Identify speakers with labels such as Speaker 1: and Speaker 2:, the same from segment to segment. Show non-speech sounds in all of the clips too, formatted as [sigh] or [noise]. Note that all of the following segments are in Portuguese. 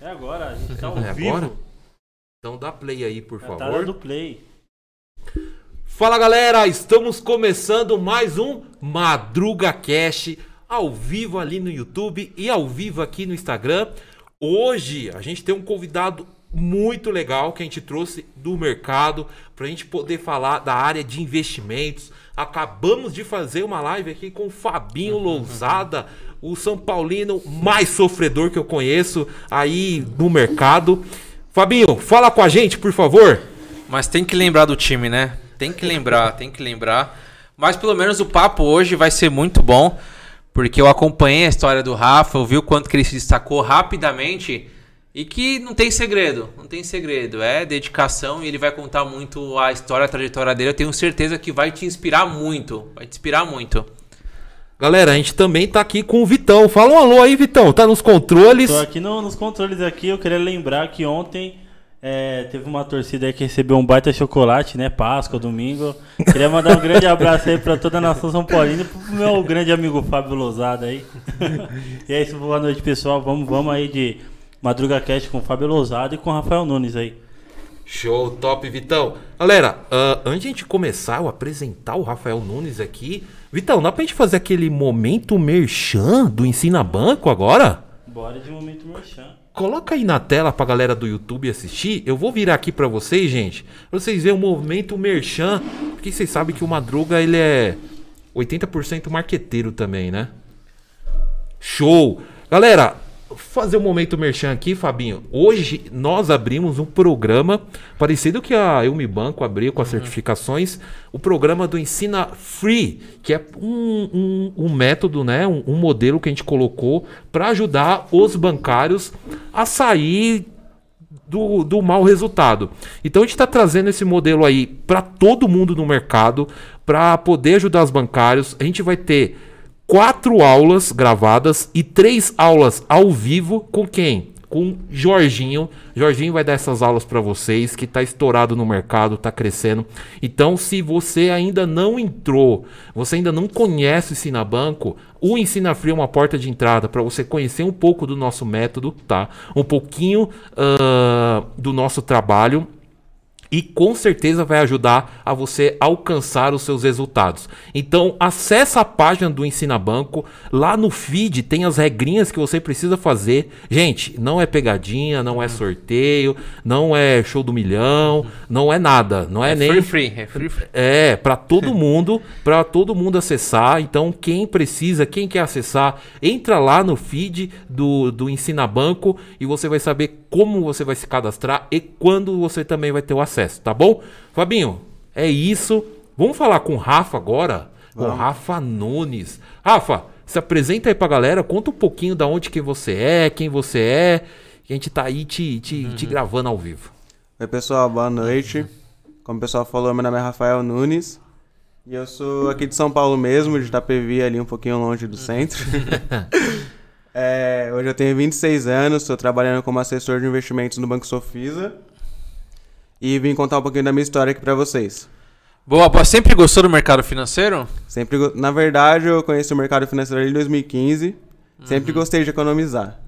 Speaker 1: É agora, a gente tá [laughs] ao
Speaker 2: É
Speaker 1: vivo.
Speaker 2: agora? Então dá play aí, por
Speaker 1: Na tela
Speaker 2: favor.
Speaker 1: do play.
Speaker 2: Fala galera, estamos começando mais um Madruga Cash ao vivo ali no YouTube e ao vivo aqui no Instagram. Hoje a gente tem um convidado muito legal que a gente trouxe do mercado para a gente poder falar da área de investimentos. Acabamos de fazer uma live aqui com o Fabinho [laughs] Lousada, o São Paulino mais sofredor que eu conheço aí no mercado. Fabinho, fala com a gente, por favor.
Speaker 3: Mas tem que lembrar do time, né? Tem que lembrar, [laughs] tem que lembrar. Mas pelo menos o papo hoje vai ser muito bom, porque eu acompanhei a história do Rafa, eu vi o quanto que ele se destacou rapidamente e que não tem segredo, não tem segredo, é dedicação e ele vai contar muito a história, a trajetória dele. Eu tenho certeza que vai te inspirar muito, vai te inspirar muito.
Speaker 2: Galera, a gente também tá aqui com o Vitão. Fala um alô aí, Vitão. Tá nos controles.
Speaker 1: Tô aqui no- nos controles aqui, eu queria lembrar que ontem é, teve uma torcida aí que recebeu um baita chocolate, né? Páscoa, domingo. Queria mandar um grande abraço aí pra toda a nação São Paulina e pro meu grande amigo Fábio Lousada aí. [laughs] e é isso, boa noite, pessoal. Vamos, vamos aí de Madruga Cast com o Fábio Lousada e com o Rafael Nunes aí.
Speaker 2: Show, top, Vitão. Galera, ah, antes de a gente começar, eu apresentar o Rafael Nunes aqui. Vitão, dá pra gente fazer aquele momento merchan do Ensina Banco agora?
Speaker 1: Bora de momento merchan.
Speaker 2: Coloca aí na tela pra galera do YouTube assistir. Eu vou virar aqui pra vocês, gente. Pra vocês verem o movimento merchan. Porque vocês sabem que o Madruga, ele é 80% marqueteiro também, né? Show! Galera, fazer o momento merchan aqui, Fabinho. Hoje nós abrimos um programa parecido que a Elmi Banco abriu com as certificações. O programa do Ensina Free, que é um, um- um método, né? Um, um modelo que a gente colocou para ajudar os bancários a sair do, do mau resultado. Então a gente está trazendo esse modelo aí para todo mundo no mercado, para poder ajudar os bancários. A gente vai ter quatro aulas gravadas e três aulas ao vivo com quem? Com Jorginho. Jorginho vai dar essas aulas para vocês, que está estourado no mercado, está crescendo. Então, se você ainda não entrou, você ainda não conhece o Ensina Banco, o Ensina Free é uma porta de entrada para você conhecer um pouco do nosso método, tá? Um pouquinho ah, do nosso trabalho e com certeza vai ajudar a você alcançar os seus resultados. Então, acessa a página do Ensina Banco, lá no feed tem as regrinhas que você precisa fazer. Gente, não é pegadinha, não é sorteio, não é show do milhão, não é nada, não é,
Speaker 3: É
Speaker 2: nem
Speaker 3: free free, é free free.
Speaker 2: é, para todo mundo, [laughs] para todo mundo acessar. Então, quem precisa, quem quer acessar, entra lá no feed do, do Ensina Banco e você vai saber como você vai se cadastrar e quando você também vai ter o acesso, tá bom? Fabinho, é isso. Vamos falar com o Rafa agora? Com o Rafa Nunes. Rafa, se apresenta aí pra galera, conta um pouquinho da onde que você é, quem você é. Que a gente tá aí te, te, te gravando ao vivo.
Speaker 4: Oi pessoal, boa noite. Como o pessoal falou, meu nome é Rafael Nunes. E eu sou aqui de São Paulo mesmo, de Itapevi, ali um pouquinho longe do centro. [laughs] É, hoje eu tenho 26 anos, estou trabalhando como assessor de investimentos no Banco Sofisa. E vim contar um pouquinho da minha história aqui pra vocês.
Speaker 3: Boa. Sempre gostou do mercado financeiro?
Speaker 4: Sempre, na verdade, eu conheci o mercado financeiro ali em 2015. Sempre gostei de economizar.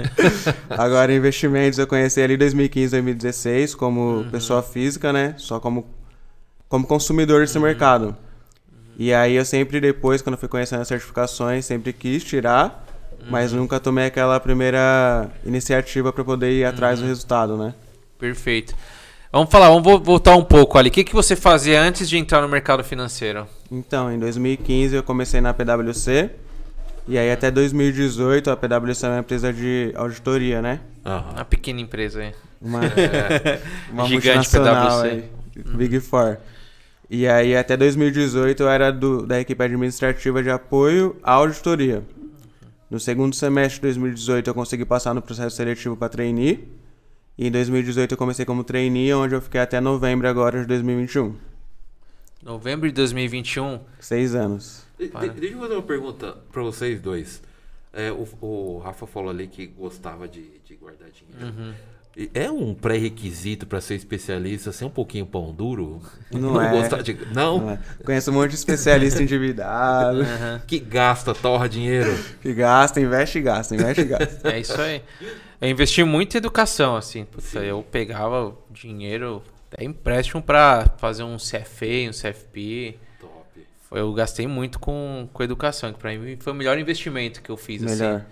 Speaker 4: [laughs] Agora, investimentos eu conheci ali em 2015, 2016, como pessoa física, né? Só como, como consumidor desse mercado. E aí eu sempre depois, quando fui conhecendo as certificações, sempre quis tirar, mas nunca tomei aquela primeira iniciativa para poder ir atrás do resultado, né?
Speaker 3: Perfeito. Vamos falar, vamos vo- voltar um pouco ali. O que, que você fazia antes de entrar no mercado financeiro?
Speaker 4: Então, em 2015 eu comecei na PwC. E aí até 2018 a PwC é uma empresa de auditoria, né?
Speaker 2: Aham.
Speaker 3: Uma pequena empresa aí.
Speaker 4: Uma, [laughs] uma
Speaker 3: Gigante PwC.
Speaker 4: aí, Big Four. E aí até 2018 eu era do, da equipe administrativa de apoio à auditoria. No segundo semestre de 2018 eu consegui passar no processo seletivo para trainee. E em 2018 eu comecei como trainee, onde eu fiquei até novembro agora de 2021.
Speaker 3: Novembro de 2021.
Speaker 4: Seis anos.
Speaker 2: De- de- deixa eu fazer uma pergunta pra vocês dois. É, o, o Rafa falou ali que gostava de, de guardar dinheiro.
Speaker 3: Uhum.
Speaker 2: É um pré-requisito para ser especialista ser um pouquinho pão duro?
Speaker 4: Não é.
Speaker 2: gostar de. Não?
Speaker 4: Não é? Conheço um monte de especialista endividado, [laughs]
Speaker 3: Aham.
Speaker 2: Que gasta, torra dinheiro.
Speaker 4: que gasta, investe e gasta, investe e gasta.
Speaker 3: É isso aí. Eu investi muito em educação, assim. Puta, eu pegava dinheiro, até empréstimo pra fazer um CFA, um CFP.
Speaker 2: Top.
Speaker 3: Eu gastei muito com, com educação, que pra mim foi o melhor investimento que eu fiz,
Speaker 4: Melhor.
Speaker 3: assim.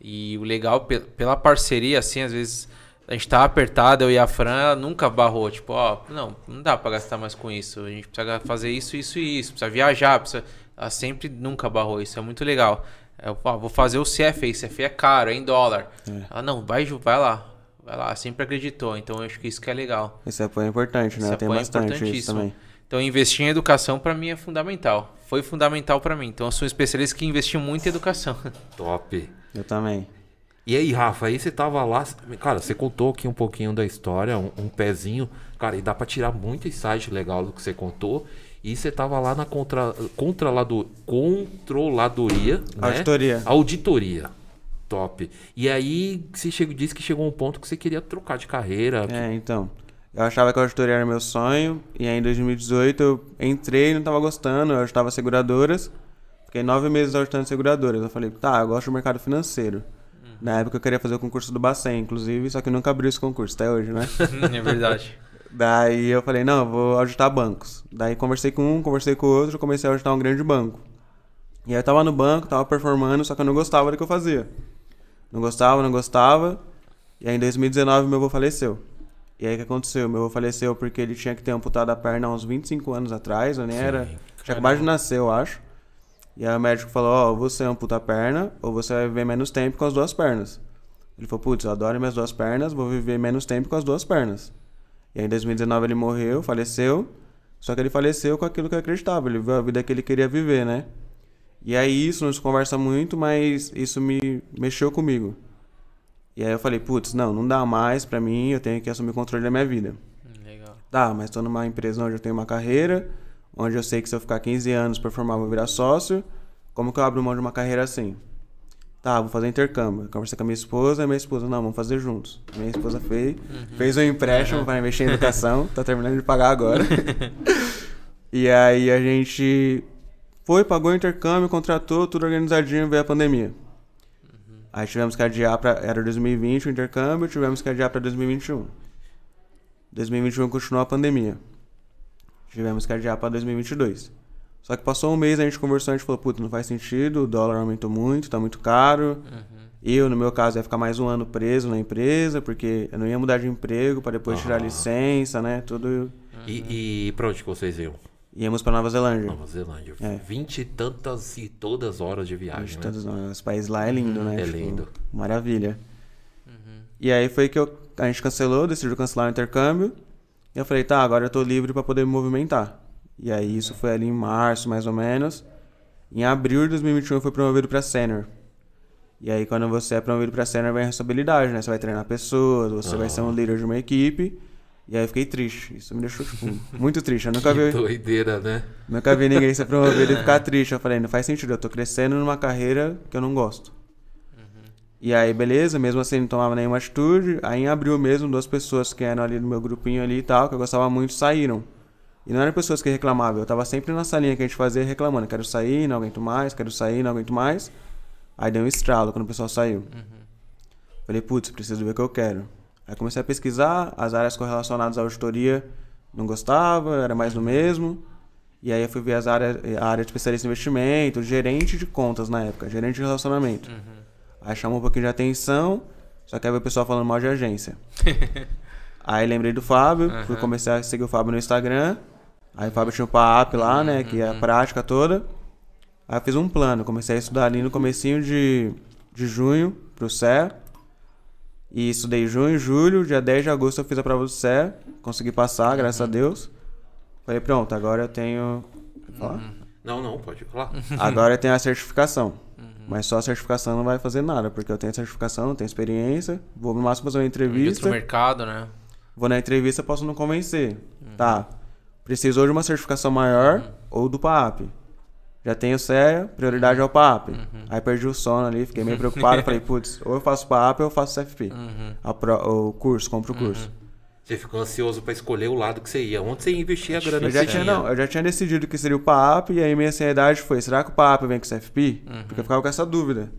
Speaker 3: E o legal, pe- pela parceria, assim, às vezes a gente tava apertado, eu e a Fran, ela nunca barrou. Tipo, ó, não, não dá pra gastar mais com isso. A gente precisa fazer isso, isso e isso. Precisa viajar, precisa... Ela sempre nunca barrou. Isso é muito legal. Eu ó, vou fazer o CFA. CFA é caro, é em dólar. Ela, não, vai, vai lá. Vai lá. Sempre acreditou. Então eu acho que isso que é legal.
Speaker 4: Esse apoio é importante, né?
Speaker 3: Esse
Speaker 4: Tem
Speaker 3: apoio é
Speaker 4: bastante isso
Speaker 3: importantíssimo.
Speaker 4: também.
Speaker 3: Então investir em educação pra mim é fundamental. Foi fundamental pra mim. Então eu sou um especialista que investiu muito em educação. [laughs]
Speaker 2: Top.
Speaker 4: Eu também.
Speaker 2: E aí, Rafa, aí você tava lá. Cara, você contou aqui um pouquinho da história, um, um pezinho. Cara, e dá pra tirar muito insight legal do que você contou. E você tava lá na contra, controlado, controladoria. Né?
Speaker 4: Auditoria.
Speaker 2: Auditoria. Top. E aí você chegou, disse que chegou um ponto que você queria trocar de carreira.
Speaker 4: É, então. Eu achava que a auditoria era meu sonho. E aí em 2018 eu entrei e não tava gostando. Eu auditava seguradoras. Fiquei nove meses auditando seguradoras. Eu falei, tá, eu gosto do mercado financeiro. Na época eu queria fazer o concurso do Bacen, inclusive, só que nunca abri esse concurso até hoje, né? [laughs]
Speaker 3: é verdade.
Speaker 4: Daí eu falei, não, eu vou auditar bancos. Daí conversei com um, conversei com o outro, comecei a auditar um grande banco. E aí eu tava no banco, tava performando, só que eu não gostava do que eu fazia. Não gostava, não gostava. E aí em 2019 meu avô faleceu. E aí o que aconteceu? Meu avô faleceu porque ele tinha que ter amputado a perna há uns 25 anos atrás, eu nem era. Tinha acabado de nascer, eu acho. E aí o médico falou, ó, você amputa a perna ou você vai viver menos tempo com as duas pernas. Ele falou, putz, eu adoro minhas duas pernas, vou viver menos tempo com as duas pernas. E aí em 2019 ele morreu, faleceu. Só que ele faleceu com aquilo que eu acreditava, ele viveu a vida que ele queria viver, né? E aí isso não se conversa muito, mas isso me mexeu comigo. E aí eu falei, putz, não, não dá mais pra mim, eu tenho que assumir o controle da minha vida.
Speaker 3: Hum, Legal.
Speaker 4: Tá, mas tô numa empresa onde eu tenho uma carreira, onde eu sei que se eu ficar 15 anos pra formar eu vou virar sócio, como que eu abro mão de uma carreira assim? Tá, vou fazer intercâmbio. Eu conversei com a minha esposa, e minha esposa, não, vamos fazer juntos. Minha esposa fez, fez um empréstimo para investir em educação, [laughs] tá terminando de pagar agora. [laughs] e aí a gente foi, pagou o intercâmbio, contratou, tudo organizadinho, veio a pandemia. Aí tivemos que adiar para era 2020 o intercâmbio, tivemos que adiar para 2021. 2021 continuou a pandemia. Tivemos que adiar para 2022. Só que passou um mês, a gente conversou, a gente falou, puta, não faz sentido, o dólar aumentou muito, tá muito caro. Eu, no meu caso, ia ficar mais um ano preso na empresa, porque eu não ia mudar de emprego para depois tirar licença, né? Tudo.
Speaker 2: E, e pra onde que vocês iam?
Speaker 4: Íamos para Nova Zelândia.
Speaker 2: Nova Zelândia.
Speaker 4: É.
Speaker 2: Vinte e tantas e todas horas de viagem,
Speaker 4: Gente,
Speaker 2: né?
Speaker 4: todos nós, os países lá é lindo, né?
Speaker 2: É lindo.
Speaker 4: Maravilha. E aí foi que eu- a gente cancelou, decidiu cancelar o intercâmbio. E eu falei, tá, agora eu tô livre para poder me movimentar. E aí isso foi ali em março, mais ou menos. Em abril de 2021 eu fui promovido para sênior. E aí quando você é promovido para sênior vem a responsabilidade, né? Você vai treinar pessoas, você vai ser um líder de uma equipe. E aí eu fiquei triste. Isso me deixou, tipo, muito triste. Eu nunca [laughs]
Speaker 2: Que
Speaker 4: vi,
Speaker 2: doideira, né?
Speaker 4: nunca vi ninguém ser promovido e ficar triste. Eu falei, não faz sentido, eu tô crescendo numa carreira que eu não gosto. E aí, beleza, mesmo assim não tomava nenhuma atitude. Aí em abril mesmo, duas pessoas que eram ali no meu grupinho ali e tal, que eu gostava muito, saíram. E não eram pessoas que reclamavam, eu tava sempre na salinha que a gente fazia reclamando, quero sair, não aguento mais, quero sair, não aguento mais. Aí deu um estralo quando o pessoal saiu. Falei, putz, preciso ver o que eu quero. Aí comecei a pesquisar, as áreas correlacionadas à auditoria não gostava, era mais do mesmo. E aí eu fui ver as áreas, a área de especialista em investimento, gerente de contas na época, gerente de relacionamento. Aí chamou um pouquinho de atenção, só que aí o pessoal falando mal de agência. [laughs] aí lembrei do Fábio, fui comecei a seguir o Fábio no Instagram. Aí o Fábio tinha o PAP lá, né, que é a prática toda. Aí eu fiz um plano, comecei a estudar ali no comecinho de, de junho pro CE. E estudei junho, julho, dia 10 de agosto eu fiz a prova do CE, consegui passar, graças a Deus. Falei, pronto, agora eu tenho. Falar?
Speaker 2: Não, não, pode falar. [laughs]
Speaker 4: Agora eu tenho a certificação. Mas só a certificação não vai fazer nada, porque eu tenho a certificação, não tenho experiência. Vou no máximo fazer uma entrevista.
Speaker 3: do mercado, né?
Speaker 4: Vou na entrevista posso não convencer. Tá. Precisou de uma certificação maior ou do PAP. já tenho CEA, prioridade ao PAP. Aí perdi o sono ali, fiquei meio [laughs] preocupado. falei, putz, ou eu faço PAP ou eu faço CFP. A pro- o curso, compro o curso.
Speaker 2: Você ficou ansioso pra escolher o lado que você ia. Onde você ia investir a grana
Speaker 4: Eu já, tinha, não, eu já tinha decidido que seria o PAP, e aí minha ansiedade foi, será que o PAP vem com o CFP? Porque eu ficava com essa dúvida.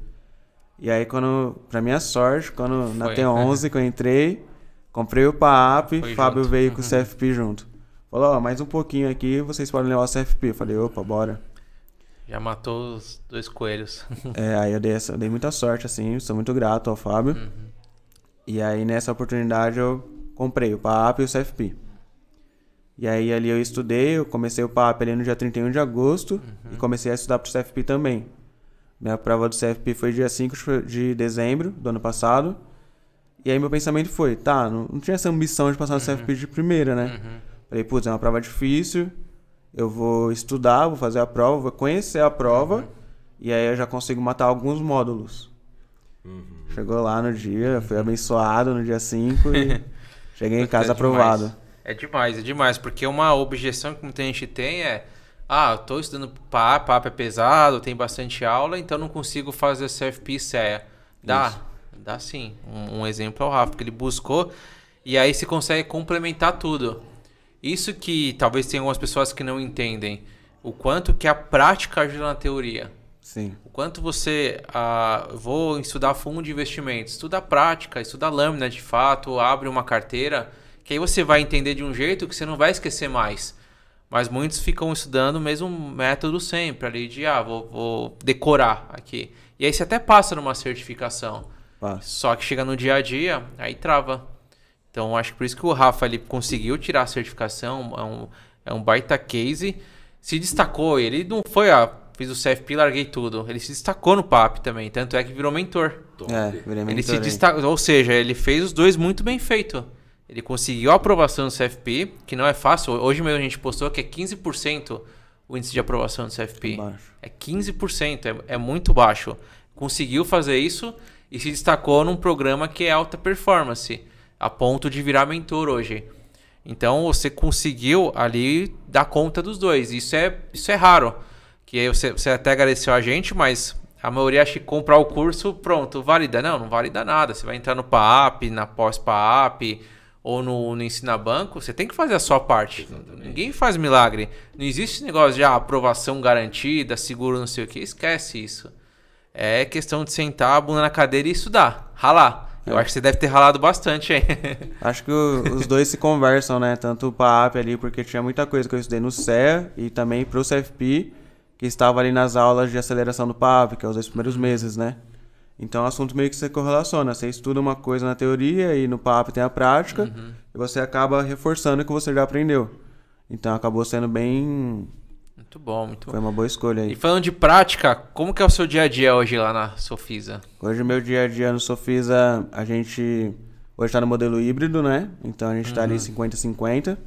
Speaker 4: E aí, quando, pra minha sorte, quando na
Speaker 3: Foi.
Speaker 4: T11 [laughs] que eu entrei, comprei o PAP,
Speaker 3: Foi
Speaker 4: Fábio
Speaker 3: junto.
Speaker 4: veio com o CFP junto. Falou, ó, mais um pouquinho aqui, vocês podem levar o CFP. Eu falei, opa, bora.
Speaker 3: Já matou os dois coelhos. [laughs]
Speaker 4: É, aí eu dei, eu dei muita sorte, assim, sou muito grato ao Fábio. E aí, nessa oportunidade, eu comprei o PAP e o CFP. E aí, ali eu estudei, eu comecei o PAP ali no dia 31 de agosto e comecei a estudar pro CFP também. Minha prova do CFP foi dia 5 de dezembro do ano passado. E aí, meu pensamento foi, tá, não, não tinha essa ambição de passar no CFP de primeira, né? Falei, putz, é uma prova difícil, eu vou estudar, vou fazer a prova, vou conhecer a prova, e aí eu já consigo matar alguns módulos. Chegou lá no dia, fui abençoado no dia 5 e [laughs] cheguei em casa
Speaker 3: é demais.
Speaker 4: aprovado.
Speaker 3: É demais, é demais. Porque uma objeção que muita gente tem é: ah, eu tô estudando PAP, PAP é pesado, tem bastante aula, então não consigo fazer CFP e CEA. Dá, dá sim. Um, um exemplo é o Rafa, que ele buscou e aí se consegue complementar tudo. Isso que talvez tenha algumas pessoas que não entendem. O quanto que a prática ajuda na teoria.
Speaker 4: Sim,
Speaker 3: quanto você ah, vou estudar fundo de investimentos, estuda a prática, estuda a lâmina de fato, abre uma carteira, que aí você vai entender de um jeito que você não vai esquecer mais. Mas muitos ficam estudando o mesmo método sempre, ali de ah, vou, vou decorar aqui. E aí você até passa numa certificação. Só que chega no dia a dia, aí trava. Então acho que por isso que o Rafa ele conseguiu tirar a certificação, é um, é um baita case. Se destacou, ele não foi, ah, fiz o CFP, larguei tudo. Ele se destacou no PAP também, tanto é que virou mentor.
Speaker 4: É, virei
Speaker 3: Ele se
Speaker 4: mentor
Speaker 3: destacou, ou seja, ele fez os dois muito bem feito. Ele conseguiu a aprovação do CFP, que não é fácil. Hoje mesmo a gente postou que é 15% o índice de aprovação do CFP.
Speaker 4: Baixo.
Speaker 3: É 15%, é, é muito baixo. Conseguiu fazer isso e se destacou num programa que é alta performance, a ponto de virar mentor hoje. Então você conseguiu ali dar conta dos dois. Isso é, isso é raro. Que aí você, você até agradeceu a gente, mas a maioria acha que comprar o curso, pronto, valida. Não, não valida nada. Você vai entrar no PAP, na pós-PAP ou no, no Ensina Banco, você tem que fazer a sua parte. Ninguém faz milagre. Não existe esse negócio de ah, aprovação garantida, seguro não sei o que. Esquece isso. É questão de sentar a bunda na cadeira e estudar, ralar. Eu acho que você deve ter ralado bastante aí. [laughs]
Speaker 4: Acho que o- os dois se conversam, né? Tanto o PAP ali, porque tinha muita coisa que eu estudei no CEA e também pro CFP, que estava ali nas aulas de aceleração do PAP, que é os dois primeiros meses, né? Então o assunto meio que se correlaciona. Você estuda uma coisa na teoria e no PAP tem a prática, e você acaba reforçando o que você já aprendeu. Então acabou sendo bem.
Speaker 3: muito bom, muito bom.
Speaker 4: Foi uma boa escolha
Speaker 3: E
Speaker 4: aí.
Speaker 3: falando de prática, como que é o seu dia a dia hoje lá na Sofisa?
Speaker 4: Hoje, meu dia a dia no Sofisa, a gente. Hoje tá no modelo híbrido, né? Então a gente tá ali 50-50.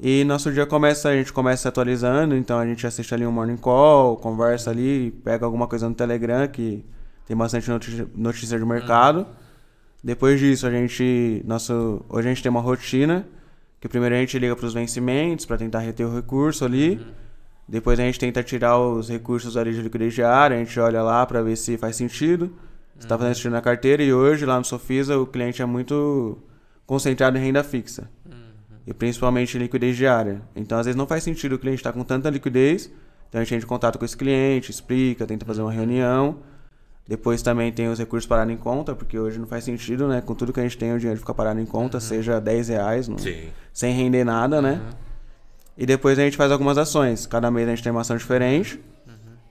Speaker 4: E nosso dia começa, a gente começa atualizando, então a gente assiste ali um morning call, conversa ali, pega alguma coisa no Telegram que tem bastante notícia, notícia de mercado. Depois disso, a gente. Nosso, hoje a gente tem uma rotina, que primeiro a gente liga para os vencimentos para tentar reter o recurso ali. Depois a gente tenta tirar os recursos ali de liquidez diária, a gente olha lá para ver se faz sentido. Se está fazendo sentido na carteira. E hoje, lá no Sofisa, o cliente é muito concentrado em renda fixa. E principalmente liquidez diária. Então, às vezes, não faz sentido o cliente estar com tanta liquidez. Então, a gente entra em contato com esse cliente, explica, tenta fazer uma reunião. Depois também tem os recursos parados em conta, porque hoje não faz sentido, né? Com tudo que a gente tem, o dinheiro fica parado em conta, seja 10 reais,
Speaker 2: Sim.
Speaker 4: sem render nada, né? E depois a gente faz algumas ações. Cada mês a gente tem uma ação diferente.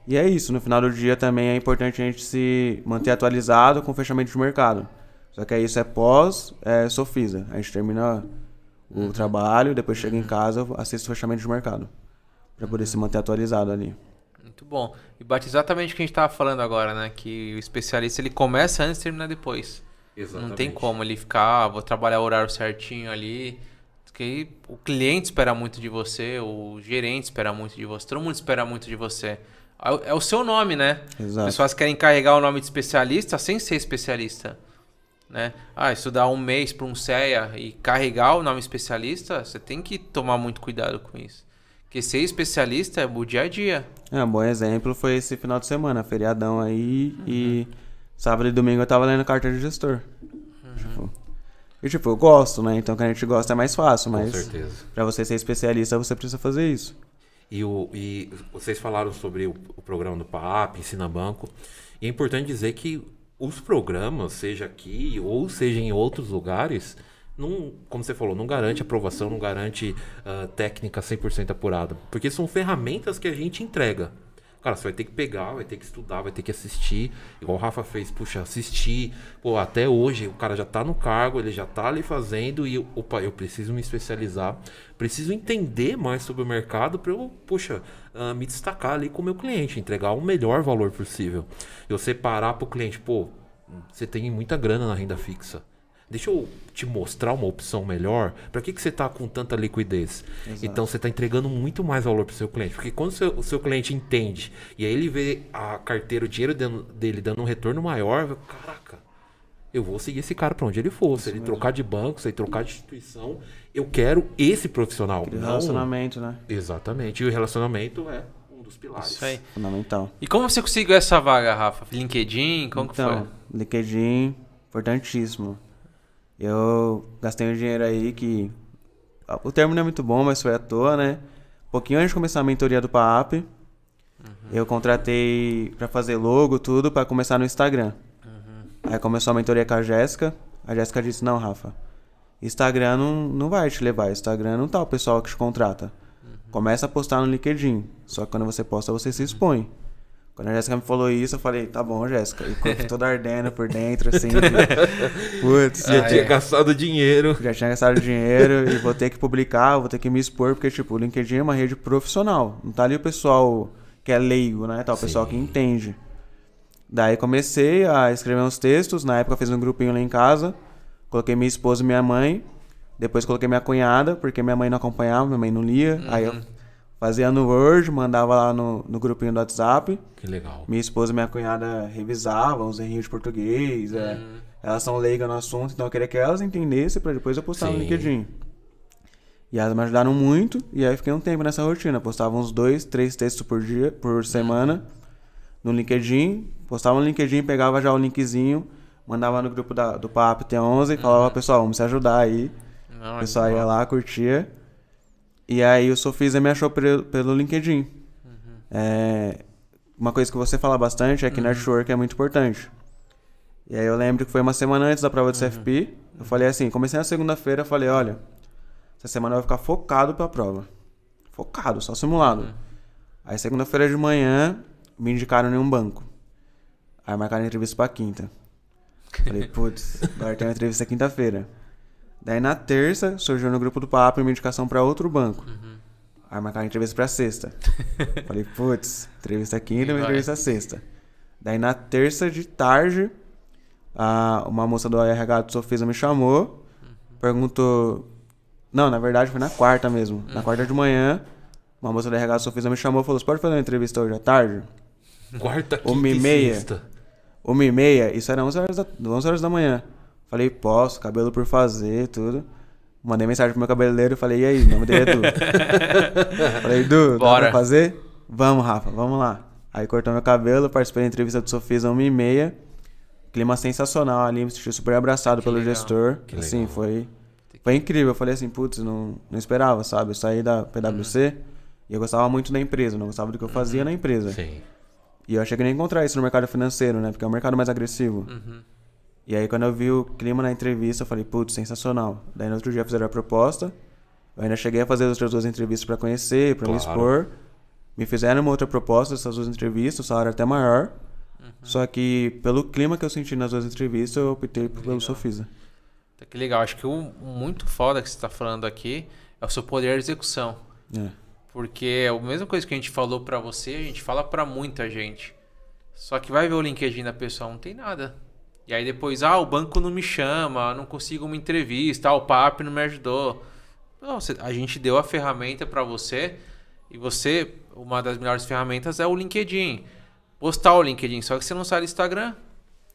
Speaker 4: E é isso. No final do dia também é importante a gente se manter atualizado com o fechamento de mercado. Só que aí isso é pós é, Sofisa. A gente termina o trabalho, depois chega em casa, assiste o fechamento de mercado. Pra poder se manter atualizado ali.
Speaker 3: Muito bom. E bate exatamente o que a gente tava falando agora, né? Que o especialista ele começa antes e termina depois.
Speaker 2: Exatamente.
Speaker 3: Não tem como ele ficar, ah, vou trabalhar o horário certinho ali. Porque o cliente espera muito de você, o gerente espera muito de você, todo mundo espera muito de você. É o- É o seu nome, né?
Speaker 4: Exato.
Speaker 3: As pessoas querem carregar o nome de especialista sem ser especialista. Né? Ah, estudar um mês para um CEA e carregar o nome especialista, você tem que tomar muito cuidado com isso. Porque ser especialista é o dia a dia.
Speaker 4: É, um bom exemplo foi esse final de semana, feriadão aí, e sábado e domingo eu tava lendo carta de gestor. Tipo, e tipo, eu gosto, né? Então, que a gente gosta é mais fácil,
Speaker 2: Com
Speaker 4: mas
Speaker 2: certeza.
Speaker 4: pra você ser especialista, você precisa fazer isso.
Speaker 2: E, o, e vocês falaram sobre o, o programa do PAP, Ensina Banco. E é importante dizer que os programas, seja aqui ou seja em outros lugares, não, como você falou, não garante aprovação, não garante ah, técnica 100% apurada. Porque são ferramentas que a gente entrega. Cara, você vai ter que pegar, vai ter que estudar, vai ter que assistir. Igual o Rafa fez, puxa, assistir. Pô, até hoje o cara já tá no cargo, ele já tá ali fazendo e, opa, eu preciso me especializar. Preciso entender mais sobre o mercado para eu, puxa, ah, me destacar ali com o meu cliente, entregar o melhor valor possível. Eu separar pro cliente, pô, você tem muita grana na renda fixa. Deixa eu te mostrar uma opção melhor. Para que, que você está com tanta liquidez? Então você está entregando muito mais valor para o seu cliente. Porque quando o seu, o seu cliente entende e aí ele vê a carteira, o dinheiro dele dando um retorno maior, caraca, eu vou seguir esse cara para onde ele for. Se ele trocar de banco, se ele trocar de instituição, eu quero esse profissional.
Speaker 4: Aquele
Speaker 2: não-
Speaker 4: relacionamento, né?
Speaker 2: Exatamente. E o relacionamento é um dos pilares.
Speaker 3: Isso aí.
Speaker 4: Fundamental.
Speaker 3: E como você conseguiu essa vaga, Rafa? LinkedIn? Como
Speaker 4: então,
Speaker 3: que
Speaker 4: LinkedIn, importantíssimo. Eu gastei um dinheiro aí que. O termo não é muito bom, mas foi à toa, né? Um pouquinho antes de começar a mentoria do PAP, eu contratei pra fazer logo, tudo, pra começar no Instagram. Aí começou a mentoria com a Jéssica. A Jéssica disse: Não, Rafa, Instagram não, não vai te levar. Instagram não tá o pessoal que te contrata. Começa a postar no LinkedIn. Só que quando você posta, você se expõe. Quando a Jéssica me falou isso, eu falei, tá bom, Jéssica. E todo ardendo por dentro, assim. de, [laughs] Putz,
Speaker 2: Já
Speaker 3: Ah,
Speaker 2: tinha
Speaker 3: é.
Speaker 2: gastado dinheiro.
Speaker 4: já tinha gastado dinheiro e vou ter que publicar, vou ter que me expor, porque, tipo, o LinkedIn é uma rede profissional. Não tá ali o pessoal que é leigo, né? Tá o pessoal que entende. Daí comecei a escrever uns textos. Na época fiz um grupinho lá em casa. Coloquei minha esposa e minha mãe. Depois coloquei minha cunhada, porque minha mãe não acompanhava, minha mãe não lia. Aí eu fazia no Word, mandava lá no, no grupinho do WhatsApp.
Speaker 2: Que legal.
Speaker 4: Minha esposa e minha cunhada revisavam os errinhos de português. é. Elas são leigas no assunto, então eu queria que elas entendessem pra depois eu postar no
Speaker 2: Sim.
Speaker 4: LinkedIn. E elas me ajudaram muito, e aí eu fiquei um tempo nessa rotina. Postava uns dois, três textos por dia, por semana no LinkedIn. Postava no LinkedIn, pegava já o linkzinho, mandava no grupo da, do PAP T11 e falava, pessoal, vamos se ajudar aí.
Speaker 3: Não,
Speaker 4: O pessoal ia lá, curtia. E aí o Sofisa me achou pelo, pelo LinkedIn. É, uma coisa que você fala bastante é que network é muito importante. E aí eu lembro que foi uma semana antes da prova do CFP. Eu falei assim, comecei na segunda-feira, eu falei, olha, essa semana eu vou ficar focado pra prova. Focado, só simulado. Aí segunda-feira de manhã, me indicaram em um banco. Aí marcaram entrevista pra quinta. Falei, putz, agora tem uma entrevista quinta-feira. Daí na terça, surgiu no grupo do Papo uma indicação pra outro banco. Aí marcaram a entrevista pra sexta. [laughs] Falei, putz, entrevista quinta,
Speaker 3: E
Speaker 4: uma entrevista sexta. Daí na terça de tarde, a, uma moça do RH do Sofisa me chamou, perguntou. Não, na verdade foi na quarta mesmo. Na quarta de manhã, uma moça do RH do Sofisa me chamou e falou: Você pode fazer uma entrevista hoje à tarde?
Speaker 2: Quarta, quinta
Speaker 4: Uma e meia.
Speaker 2: sexta.
Speaker 4: Uma e meia, isso era 11 horas da, 11 horas da manhã. Falei, posso, cabelo por fazer, tudo. Mandei mensagem pro meu cabeleireiro e falei, e aí, o nome dele é Edu. [laughs] falei, dá
Speaker 3: Bora.
Speaker 4: pra fazer? Vamos, Rafa, vamos lá. Aí cortou meu cabelo, participei da entrevista do Sofisa 1 e meia. Clima sensacional ali, me senti super abraçado
Speaker 3: Que
Speaker 4: pelo
Speaker 3: legal.
Speaker 4: gestor.
Speaker 2: Que
Speaker 4: assim,
Speaker 2: legal.
Speaker 4: foi, foi incrível. Eu falei assim, putz, não, não esperava, sabe? Eu saí da PwC e eu gostava muito da empresa, não gostava do que eu fazia na empresa.
Speaker 2: Sim.
Speaker 4: E eu achei que nem encontrar isso no mercado financeiro, né? Porque é um mercado mais agressivo.
Speaker 3: Uhum.
Speaker 4: E aí, quando eu vi o clima na entrevista, eu falei, putz, sensacional. Daí, no outro dia, fizeram a proposta. Eu ainda cheguei a fazer as outras duas entrevistas pra conhecer, pra me
Speaker 2: Claro.
Speaker 4: expor. Me fizeram uma outra proposta dessas duas entrevistas, o salário era até maior. Só que, pelo clima que eu senti nas duas entrevistas, eu optei pelo
Speaker 3: Legal.
Speaker 4: Sofisa.
Speaker 3: Tá Que legal. Acho que o muito foda que você tá falando aqui é o seu poder de execução.
Speaker 4: É.
Speaker 3: Porque é a mesma coisa que a gente falou pra você, a gente fala pra muita gente. Só que vai ver o LinkedIn da pessoa, não tem nada. E aí depois, ah, o banco não me chama, não consigo uma entrevista, ah, o PAP não me ajudou. Não, a gente deu a ferramenta pra você e você, uma das melhores ferramentas é o LinkedIn. Postar o LinkedIn, só que você não sai do Instagram.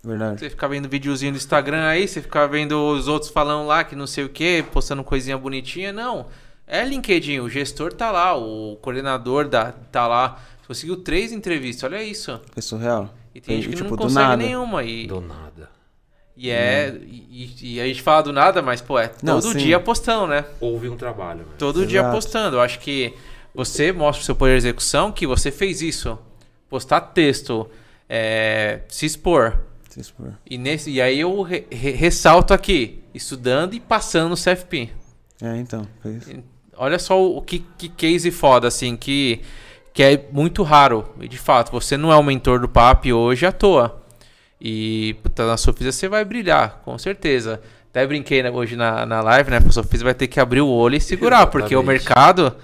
Speaker 4: Verdade.
Speaker 3: Você fica vendo videozinho do Instagram aí, você fica vendo os outros falando lá que não sei o que, postando coisinha bonitinha. Não. É LinkedIn, o gestor tá lá, o coordenador da, tá lá. Você conseguiu três entrevistas, olha isso.
Speaker 4: Foi surreal.
Speaker 3: E tem
Speaker 4: E,
Speaker 3: gente que
Speaker 4: tipo,
Speaker 3: não
Speaker 4: do
Speaker 3: consegue
Speaker 4: nada.
Speaker 3: nenhuma. E,
Speaker 2: Do nada.
Speaker 3: e é. E, e a gente fala do nada, mas, pô, é
Speaker 4: Não,
Speaker 3: todo
Speaker 4: sim.
Speaker 3: dia postando, né?
Speaker 2: Houve um trabalho. velho.
Speaker 3: Todo dia
Speaker 4: Exato.
Speaker 3: postando. Eu acho que você mostra o seu poder de execução que você fez isso. Postar texto, é, se expor.
Speaker 4: Se expor.
Speaker 3: E, nesse, e aí eu re- re- ressalto aqui, estudando e passando no CFP.
Speaker 4: É, então. Foi isso.
Speaker 3: Olha só o, que, que case foda, assim, que, que é muito raro. E de fato, você não é o mentor do PAP hoje à toa. E puta, na Sofisa você vai brilhar, com certeza. Até brinquei né, hoje na, na live, né? A Sofisa vai ter que abrir o olho e segurar, porque o
Speaker 2: Exatamente.
Speaker 3: mercado,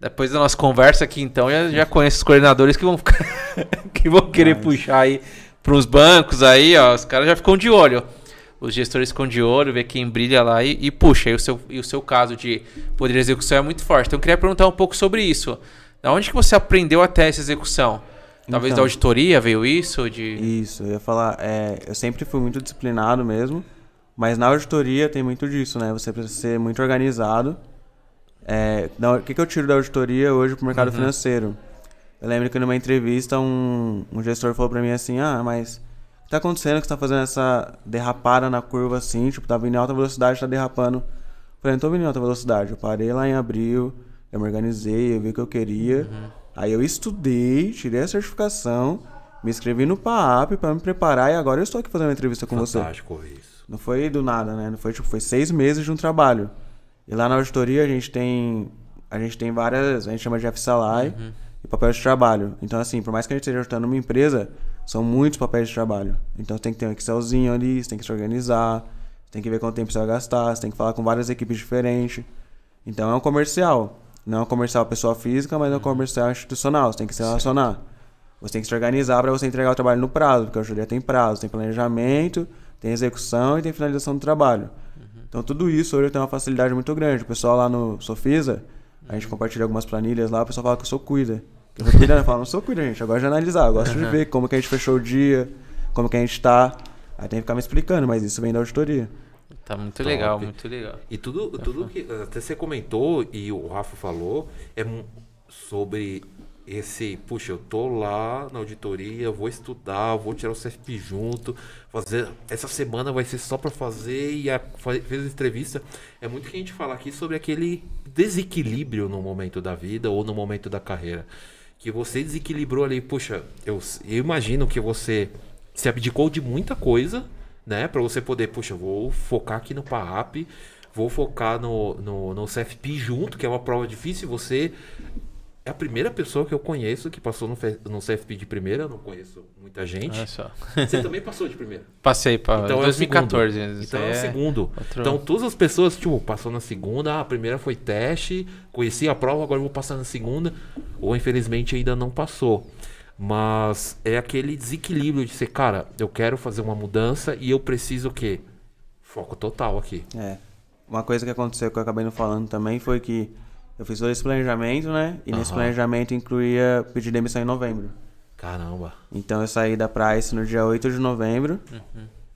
Speaker 3: depois da nossa conversa aqui, então, já, já conheço os coordenadores que vão ficar. [laughs] que vão querer
Speaker 4: Mas-
Speaker 3: puxar aí para uns bancos aí, ó. Os caras já ficam de olho. Os gestores ficam de olho, vê quem brilha lá e, e puxa. E o, seu, e o seu caso de poder de execução é muito forte. Então eu queria perguntar um pouco sobre isso. Da onde que você aprendeu até essa execução? Talvez
Speaker 4: Então.
Speaker 3: da auditoria veio isso? De...
Speaker 4: Isso, eu ia falar, é, eu sempre fui muito disciplinado mesmo, mas na auditoria tem muito disso, né? Você precisa ser muito organizado. É, o que, que eu tiro da auditoria hoje pro mercado financeiro? Eu lembro que numa entrevista um, um gestor falou pra mim assim, ah, mas o que tá acontecendo que você tá fazendo essa derrapada na curva assim, tipo, tá vindo em alta velocidade, tá derrapando. Falei, não tô vindo em alta velocidade, eu parei lá em abril, eu me organizei, eu vi o que eu queria. Aí eu estudei, tirei a certificação, me inscrevi no PAAP pra me preparar e agora eu estou aqui fazendo uma entrevista com você.
Speaker 2: Fantástico isso.
Speaker 4: Não foi do nada, né? Não foi tipo, foi seis meses de um trabalho. E lá na auditoria a gente tem. A gente tem várias. A gente chama de F-Salai e papéis de trabalho. Então, assim, por mais que a gente esteja auditando uma empresa, são muitos papéis de trabalho. Então tem que ter um Excelzinho ali, você tem que se organizar, você tem que ver quanto tempo você vai gastar, você tem que falar com várias equipes diferentes. Então é um comercial. Não é um comercial pessoa física, mas é um comercial institucional. Você tem que se relacionar. Você tem que se organizar para você entregar o trabalho no prazo, porque a auditoria tem prazo, tem planejamento, tem execução e tem finalização do trabalho. Então tudo isso hoje tem uma facilidade muito grande. O pessoal lá no Sofisa, a gente compartilha algumas planilhas lá, o pessoal fala que eu sou cuida. Eu cuida, eu falo, não sou cuida, gente. Eu gosto de analisar, eu gosto de ver como que a gente fechou o dia, como que a gente tá. Aí tem que ficar me explicando, mas isso vem da auditoria.
Speaker 3: Tá muito
Speaker 2: Top.
Speaker 3: legal, muito legal.
Speaker 2: E tudo, tudo que até você comentou e o Rafa falou é sobre esse, puxa, eu tô lá na auditoria, vou estudar, vou tirar o CFP junto, fazer essa semana vai ser só para fazer e a, fez a entrevista. É muito que a gente fala aqui sobre aquele desequilíbrio no momento da vida ou no momento da carreira. Que você desequilibrou ali, puxa, eu, eu imagino que você se abdicou de muita coisa, né? Pra você poder, puxa, vou focar aqui no PAAP, vou focar no, no, no CFP junto, que é uma prova difícil. Você é a primeira pessoa que eu conheço que passou no, no CFP de primeira, eu não conheço muita gente.
Speaker 3: Olha só.
Speaker 2: Você também passou de primeira. [laughs]
Speaker 3: Passei para
Speaker 2: Então é o
Speaker 3: 2014.
Speaker 2: segundo.
Speaker 3: isso
Speaker 2: Então
Speaker 3: aí
Speaker 2: é o segundo.
Speaker 3: outro-
Speaker 2: Então todas as pessoas, tipo, passou na segunda, ah, a primeira foi teste, conheci a prova, agora eu vou passar na segunda. Ou infelizmente ainda não passou. Mas é aquele desequilíbrio de ser, cara, eu quero fazer uma mudança e eu preciso o quê? Foco total aqui.
Speaker 4: É. Uma coisa que aconteceu que eu acabei não falando também foi que eu fiz todo esse planejamento, né? E nesse
Speaker 2: Aham.
Speaker 4: planejamento incluía pedir demissão em novembro.
Speaker 2: Caramba.
Speaker 4: Então eu saí da Price no dia 8 de novembro.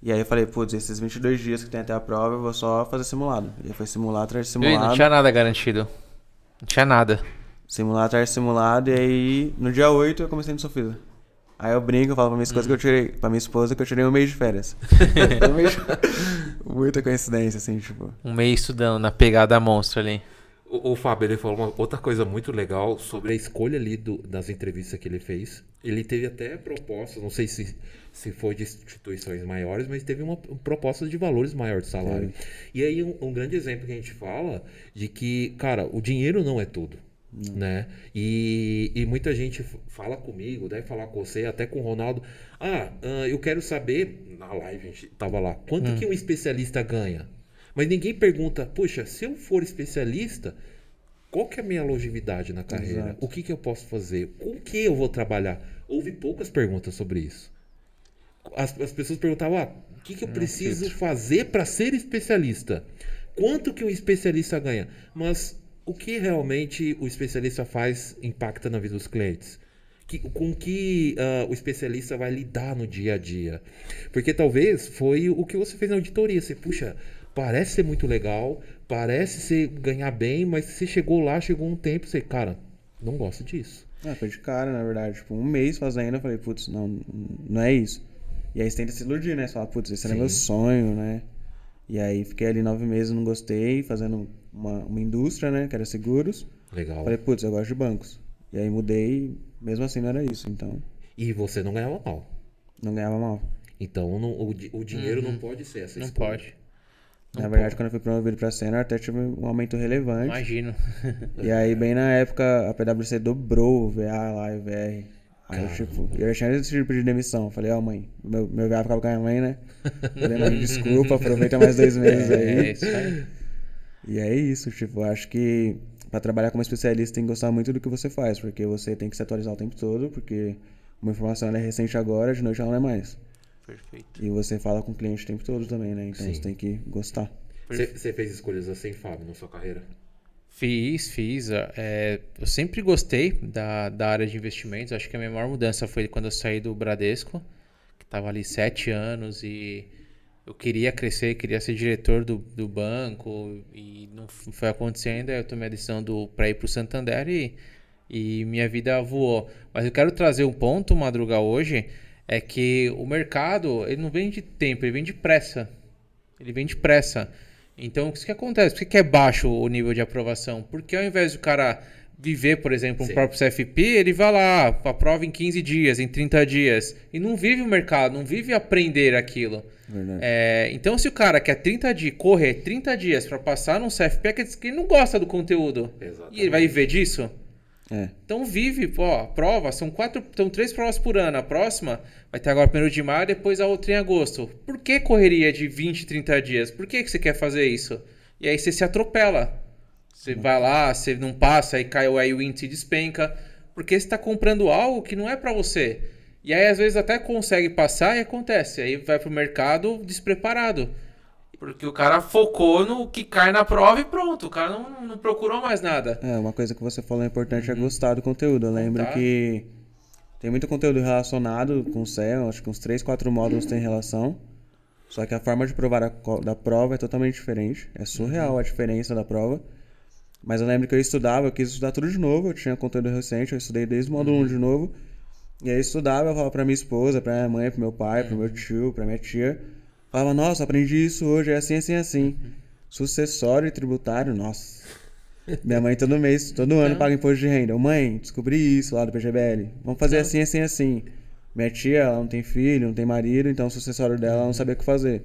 Speaker 4: E aí eu falei, putz, esses 22 dias que tem até a prova, eu vou só fazer simulado. E aí foi simulado atrás de
Speaker 3: Viu? E
Speaker 4: simulado.
Speaker 3: Não tinha nada garantido. Não tinha nada.
Speaker 4: Simulado atrás de simulado. E aí no dia 8 eu comecei no Sofisa. Aí eu brinco, eu falo pra minha esposa que eu tirei. Pra minha esposa que eu tirei um mês de férias. [laughs] [laughs] Muita coincidência, assim, tipo.
Speaker 3: Um mês estudando na pegada monstro ali.
Speaker 2: O, o Fábio, ele falou uma outra coisa muito legal sobre a escolha ali do- das entrevistas que ele fez. Ele teve até propostas, não sei se, se foi de instituições maiores, mas teve uma proposta de valores maiores de salário. E aí um, um grande exemplo que a gente fala de que, cara, o dinheiro não é tudo. Né? E, e muita gente fala comigo, deve falar com você, até com o Ronaldo. Ah, ah, eu quero saber, na live a gente tava lá, quanto que um especialista ganha? Mas ninguém pergunta, puxa, se eu for especialista, qual que é a minha longevidade na carreira?
Speaker 4: Exato.
Speaker 2: O que, que eu posso fazer? Com o que eu vou trabalhar? Houve poucas perguntas sobre isso. As, as pessoas perguntavam, ah, o que, que eu preciso fazer para ser especialista? Quanto que um especialista ganha? Mas o que realmente o especialista faz impacta na vida dos clientes? Que- com que ah, o especialista vai lidar no dia a dia? Porque talvez foi o que você fez na auditoria. Você, puxa, parece ser muito legal, parece ser ganhar bem, mas você chegou lá, chegou um tempo, você, cara, não gosto disso.
Speaker 4: Ah, foi de cara, na verdade. Tipo, um mês fazendo, eu falei, putz, não, não é isso. E aí você tenta se iludir, né? Você fala, putz, esse era
Speaker 2: Sim.
Speaker 4: meu sonho, né? E aí fiquei ali nove meses, não gostei, fazendo uma, uma indústria, né? Que era seguros.
Speaker 2: Legal.
Speaker 4: Falei, putz, eu gosto de bancos. E aí mudei, mesmo assim não era isso. Então,
Speaker 2: E você não ganhava mal.
Speaker 4: não ganhava mal.
Speaker 2: Então não- o, o dinheiro não pode ser essa
Speaker 3: Não
Speaker 2: escolha.
Speaker 3: pode.
Speaker 4: Na verdade, quando eu fui promovido pra sênior, até tive um aumento relevante.
Speaker 3: Imagino. [laughs]
Speaker 4: E aí, bem na época, a PwC dobrou o VA lá e o VR. Aí, eu, tipo, eu tinha decidido pedir demissão. Falei, ó, mãe, meu, meu VA ficava com a minha mãe, né? [laughs] Falei, mãe, desculpa, aproveita mais dois [laughs] meses
Speaker 3: É,
Speaker 4: aí.
Speaker 3: isso aí.
Speaker 4: E é isso, tipo, eu acho que pra trabalhar como especialista tem que gostar muito do que você faz, porque você tem que se atualizar o tempo todo, porque uma informação é recente agora, de noite ela não é mais.
Speaker 3: Perfeito.
Speaker 4: E você fala com o cliente o tempo todo também, né? Então
Speaker 2: Sim.
Speaker 4: você tem que gostar.
Speaker 2: Você, fez escolhas assim, Fábio, na sua carreira?
Speaker 3: Fiz, fiz. é, eu sempre gostei da, da área de investimentos. Acho que a minha maior mudança foi quando eu saí do Bradesco, que estava ali sete anos e eu queria crescer, queria ser diretor do, do banco e não foi acontecendo. Aí eu tomei a decisão para ir para o Santander e, e minha vida voou. Mas eu quero trazer um ponto, Madruga, hoje, é que o mercado ele não vem de tempo, ele vem de pressa. Ele vem depressa. Então, o que acontece? Por que que é baixo o nível de aprovação? Porque ao invés do cara viver, por exemplo, um
Speaker 2: Sim.
Speaker 3: próprio CFP, ele vai lá, aprova em 15 dias, em 30 dias, e não vive o mercado, não vive aprender aquilo. É, então, se o cara quer 30 dias, correr 30 dias para passar num CFP, quer dizer que ele não gosta do conteúdo.
Speaker 2: Exatamente.
Speaker 3: E ele vai viver disso?
Speaker 4: É.
Speaker 3: Então vive, pô, prova, são quatro, são três provas por ano. A próxima vai ter agora primeiro de maio, depois a outra em agosto. Por que correria de 20, 30 dias? Por que, que você quer fazer isso? E aí você se atropela. Você vai lá, você não passa, aí cai aí o índice despenca, porque você está comprando algo que não é para você. E aí às vezes até consegue passar e acontece. Aí vai pro mercado despreparado. Porque o cara focou no que cai na prova e pronto. O cara não, não procurou mais nada.
Speaker 4: É, uma coisa que você falou importante é gostar do conteúdo. Eu lembro
Speaker 3: Tá.
Speaker 4: que tem muito conteúdo relacionado com o CEL, acho que uns 3, 4 módulos tem relação. Só que a forma de provar a da prova é totalmente diferente. É surreal a diferença da prova. Mas eu lembro que eu estudava, eu quis estudar tudo de novo. Eu tinha conteúdo recente, eu estudei desde o módulo 1 de novo. E aí eu estudava, eu falava pra minha esposa, pra minha mãe, pro meu pai, pro meu tio, pra minha tia. Falava, nossa, aprendi isso hoje, é assim, assim, assim. Sucessório e tributário, nossa. Minha mãe todo mês, todo ano paga imposto de renda. Eu, mãe, descobri isso lá do PGBL. Vamos fazer assim, assim, assim. Minha tia, ela não tem filho, não tem marido, então o sucessório dela ela não sabia o que fazer.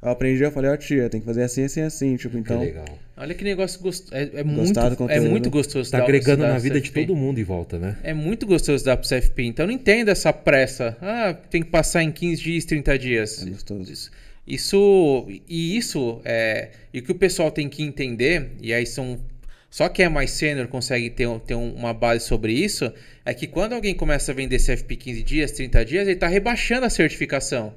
Speaker 4: Eu aprendi, eu falei, ó tia, tem que fazer assim, assim, assim. Tipo,
Speaker 2: Que
Speaker 4: então.
Speaker 2: legal.
Speaker 3: Olha que negócio gostoso. É, é muito, é muito gostoso.
Speaker 2: Tá
Speaker 3: dar-
Speaker 2: agregando na vida de todo mundo em volta, né?
Speaker 3: É muito gostoso dar pro CFP. Então não entenda essa pressa. Ah, tem que passar em 15 dias, 30 dias.
Speaker 4: É gostoso.
Speaker 3: Isso, isso e isso é e o que o pessoal tem que entender e aí são só quem é mais sênior consegue ter, ter um- uma base sobre isso é que quando alguém começa a vender CFP 15 dias, 30 dias, ele está rebaixando a certificação.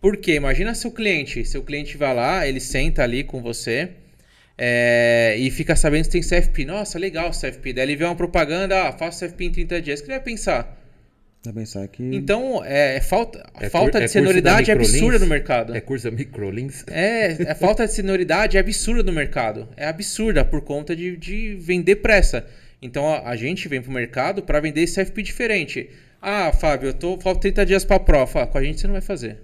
Speaker 3: Por quê? Imagina seu cliente. Seu cliente vai lá, ele senta ali com você é, e fica sabendo que tem CFP. Nossa, legal CFP. Daí ele vê uma propaganda, ah, faço CFP em 30 dias. O que ele vai pensar?
Speaker 4: Pra pensar que.
Speaker 3: Então, é, é falta, a
Speaker 2: É
Speaker 3: falta
Speaker 2: cur- é
Speaker 3: de
Speaker 2: da
Speaker 3: senioridade é absurda no mercado.
Speaker 2: É curso da Microlins.
Speaker 3: É, a falta de senioridade é absurda no mercado. É absurda por conta de, de vender pressa. Então a, a gente vem pro mercado para vender esse CFP diferente. Ah, Fábio, eu tô falta 30 dias para prova. Fala, com a gente você não vai fazer.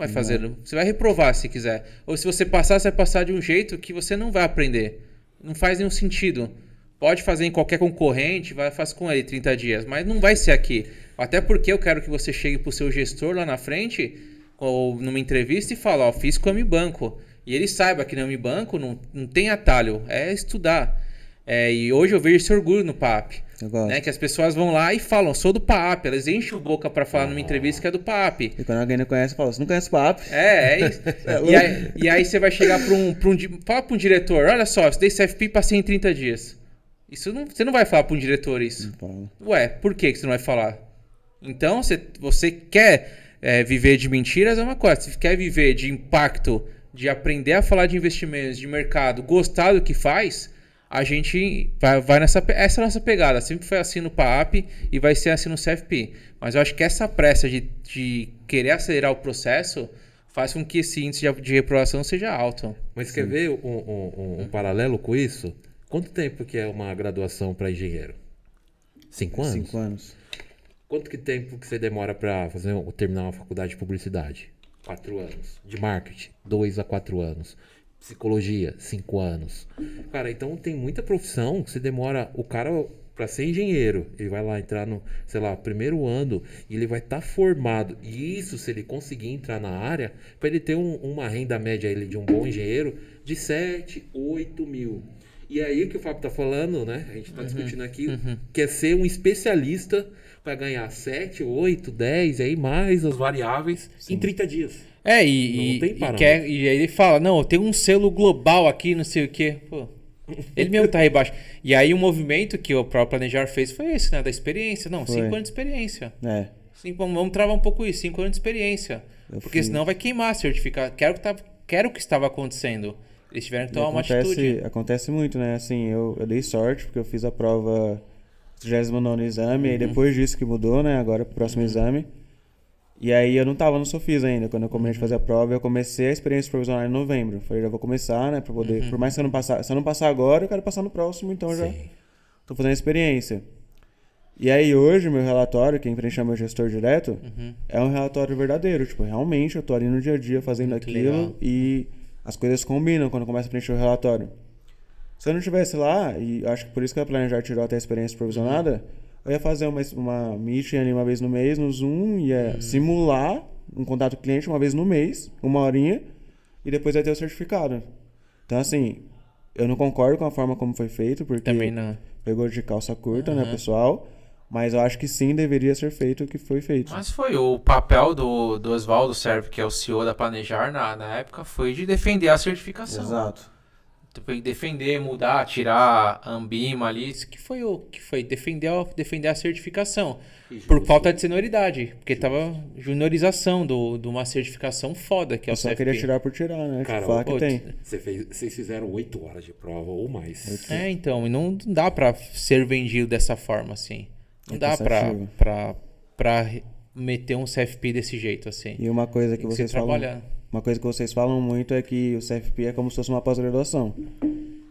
Speaker 3: Vai fazer. não. Você vai reprovar se quiser. Ou se você passar, você vai passar de um jeito que você não vai aprender. Não faz nenhum sentido. Pode fazer em qualquer concorrente, vai fazer com ele 30 dias, mas não vai ser aqui. Até porque eu quero que você chegue pro seu gestor lá na frente, ou numa entrevista, e fale, ó, fiz com a Mi Banco. E ele saiba que na Mi Banco não, não tem atalho, é estudar. É, e hoje eu vejo esse orgulho no PAP. Né, que as pessoas vão lá e falam, sou do PAP. Elas enchem o boca para falar numa entrevista que é do PAP.
Speaker 4: E quando alguém não conhece, fala, você não conhece o papo?
Speaker 3: É, é isso. [laughs] e, aí, e aí você vai chegar para um, pra um. Fala para um diretor: olha só, eu estudei CFP e passei em 30 dias. Isso não, você não vai falar para um diretor isso. Ué, por que, que você não vai falar? Então, você, você quer é, viver de mentiras é uma coisa. Se quer viver de impacto, de aprender a falar de investimentos, de mercado, gostar do que faz, a gente vai, vai nessa. Essa é a nossa pegada. Sempre foi assim no PAP e vai ser assim no CFP. Mas eu acho que essa pressa de, de querer acelerar o processo faz com que esse índice de, de reprovação seja alto.
Speaker 2: Mas quer ver um, um- um- um paralelo com isso? Quanto tempo que é uma graduação para engenheiro? Cinco anos?
Speaker 4: Cinco anos.
Speaker 2: Quanto que tempo que você demora para fazer terminar uma faculdade de publicidade? Quatro anos. De marketing, dois a quatro anos. Psicologia, cinco anos. Cara, então tem muita profissão que você demora. O cara, para ser engenheiro, ele vai lá entrar no, sei lá, primeiro ano e ele vai estar formado. E isso, se ele conseguir entrar na área, para ele ter um- uma renda média ele, de um bom engenheiro de 7, 8 mil. E aí o que o Fábio tá falando, né? A gente tá discutindo aqui, que é ser um especialista para ganhar 7, 8, 10, aí mais as variáveis em 30 dias.
Speaker 3: É,
Speaker 2: Não
Speaker 3: e, e,
Speaker 2: tem
Speaker 3: e, quer, e aí ele fala, não, tem um selo global aqui, não sei o quê. Pô, ele mesmo tá aí embaixo. E aí o movimento que o próprio Planejar fez foi esse, né? Da experiência. Não,
Speaker 4: Foi.
Speaker 3: cinco anos de experiência.
Speaker 4: É.
Speaker 3: Cinco, vamos, travar um pouco isso, cinco anos de experiência.
Speaker 4: Eu
Speaker 3: Porque
Speaker 4: fiz.
Speaker 3: senão vai queimar certificado. Quero que, tava, quero o que estava acontecendo. Eles tiveram que tomar uma atitude.
Speaker 4: acontece muito, né? Assim, eu, eu dei sorte porque eu fiz a prova 39 exame,
Speaker 3: Uhum.
Speaker 4: e depois disso que mudou, né? Agora pro próximo exame. E aí eu não tava no Sofis ainda, quando eu comecei a fazer a prova, eu comecei a experiência provisional em novembro. Falei, já vou começar, né? Pra poder.
Speaker 3: Uhum.
Speaker 4: Por mais que eu não passar. Se eu não passar agora, eu quero passar no próximo, então eu já tô fazendo a experiência. E aí hoje, meu relatório, quem preenche é meu gestor direto,
Speaker 3: Uhum.
Speaker 4: é um relatório verdadeiro. Tipo, realmente eu tô ali no dia a dia fazendo
Speaker 3: Muito
Speaker 4: aquilo
Speaker 3: legal.
Speaker 4: e as coisas combinam quando começa a preencher o relatório. Se eu não estivesse lá, e acho que por isso que a Planejar tirou até a experiência provisionada, eu ia fazer uma, uma meeting ali uma vez no mês no Zoom, ia
Speaker 3: Uhum.
Speaker 4: simular um contato cliente uma vez no mês, uma horinha, e depois ia ter o certificado. Então, assim, eu não concordo com a forma como foi feito, porque
Speaker 3: Também não.
Speaker 4: pegou de calça curta, né, pessoal? Mas eu acho que sim, deveria ser feito o que foi feito.
Speaker 3: Mas foi o papel do, do Oswaldo Serve, que é o CEO da Planejar na, na época, foi de defender a certificação.
Speaker 4: Exato.
Speaker 3: Foi defender, mudar, tirar a Ambima ali. Isso que foi o que foi defender, a- defender a certificação. Por falta de senioridade. Porque tava juniorização do, de uma certificação foda, que é o
Speaker 4: Eu só
Speaker 3: CFP.
Speaker 4: queria tirar por tirar, né?
Speaker 2: Cara,
Speaker 4: falar que tem.
Speaker 2: Você fez, vocês fizeram 8 horas de prova ou mais.
Speaker 3: É, então, e não dá pra ser vendido dessa forma, assim. Não
Speaker 4: É
Speaker 3: dá pra, pra, pra meter um CFP desse jeito, assim.
Speaker 4: E uma coisa que
Speaker 3: que
Speaker 4: vocês falam. Uma coisa que vocês falam muito é que o CFP é como se fosse uma pós-graduação.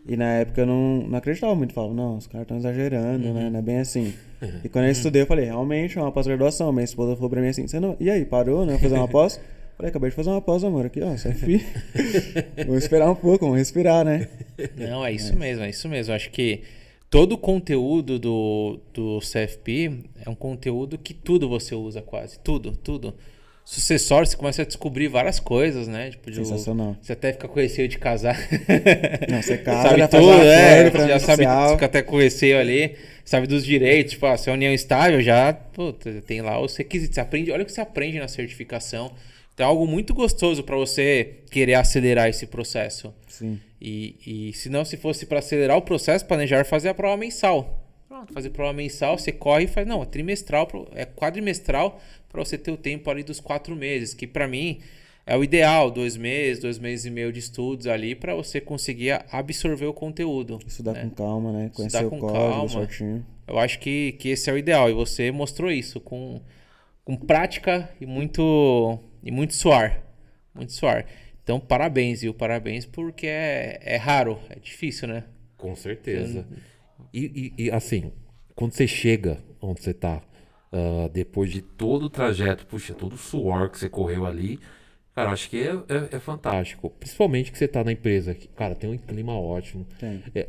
Speaker 4: E na época eu não, não acreditava muito. Falava, não, os caras estão exagerando,
Speaker 3: Uhum.
Speaker 4: né? Não é bem assim. [laughs] E quando eu estudei, eu falei, realmente é uma pós-graduação. Minha esposa falou pra mim assim, você não. E aí, parou, né? Fazer uma pós? [laughs] Falei, acabei de fazer uma pós, amor, aqui, ó, CFP. vamos [laughs] esperar um pouco, vamos respirar, né?
Speaker 3: Não, é isso mesmo, é isso mesmo. Acho que todo o conteúdo do, do CFP é um conteúdo que tudo você usa quase. Tudo, tudo. Sucessório, você começa a descobrir várias coisas, né? Tipo, de-
Speaker 4: Sensacional.
Speaker 3: Você até fica com receio de casar.
Speaker 4: Não, você casa, [laughs]
Speaker 3: sabe
Speaker 4: já
Speaker 3: tudo,
Speaker 4: um
Speaker 3: é.
Speaker 4: pra
Speaker 3: Já sabe,
Speaker 4: nupcial.
Speaker 3: fica até com receio ali. Sabe dos direitos, tipo, ah, se é união estável, já puta, tem lá os requisitos. Você aprende, olha o que você aprende na certificação. Então é algo muito gostoso para você querer acelerar esse processo.
Speaker 4: Sim.
Speaker 3: E, e se não, se fosse para acelerar o processo, planejar fazer a prova mensal. Pronto, fazer prova mensal, você corre e faz. Não, é trimestral, é quadrimestral para você ter o tempo ali dos quatro meses, que para mim é o ideal, dois meses, dois meses e meio de estudos ali para você conseguir absorver o conteúdo.
Speaker 4: Estudar
Speaker 3: né?
Speaker 4: com calma, né? Conhecer
Speaker 3: Estudar
Speaker 4: o
Speaker 3: com
Speaker 4: código
Speaker 3: calma.
Speaker 4: certinho.
Speaker 3: Eu acho que, que esse é o ideal e você mostrou isso com, com prática e muito e muito suar, muito suar. Então parabéns, viu? Parabéns porque é, é raro, é difícil, né?
Speaker 2: Com certeza. E, e- e, assim, quando você chega onde você tá, ah, depois de todo o trajeto, puxa, todo o suor que você correu ali, cara, acho que é, é- é fantástico. Principalmente que você tá na empresa, que, cara, tem um clima ótimo.
Speaker 4: Tem.
Speaker 2: É,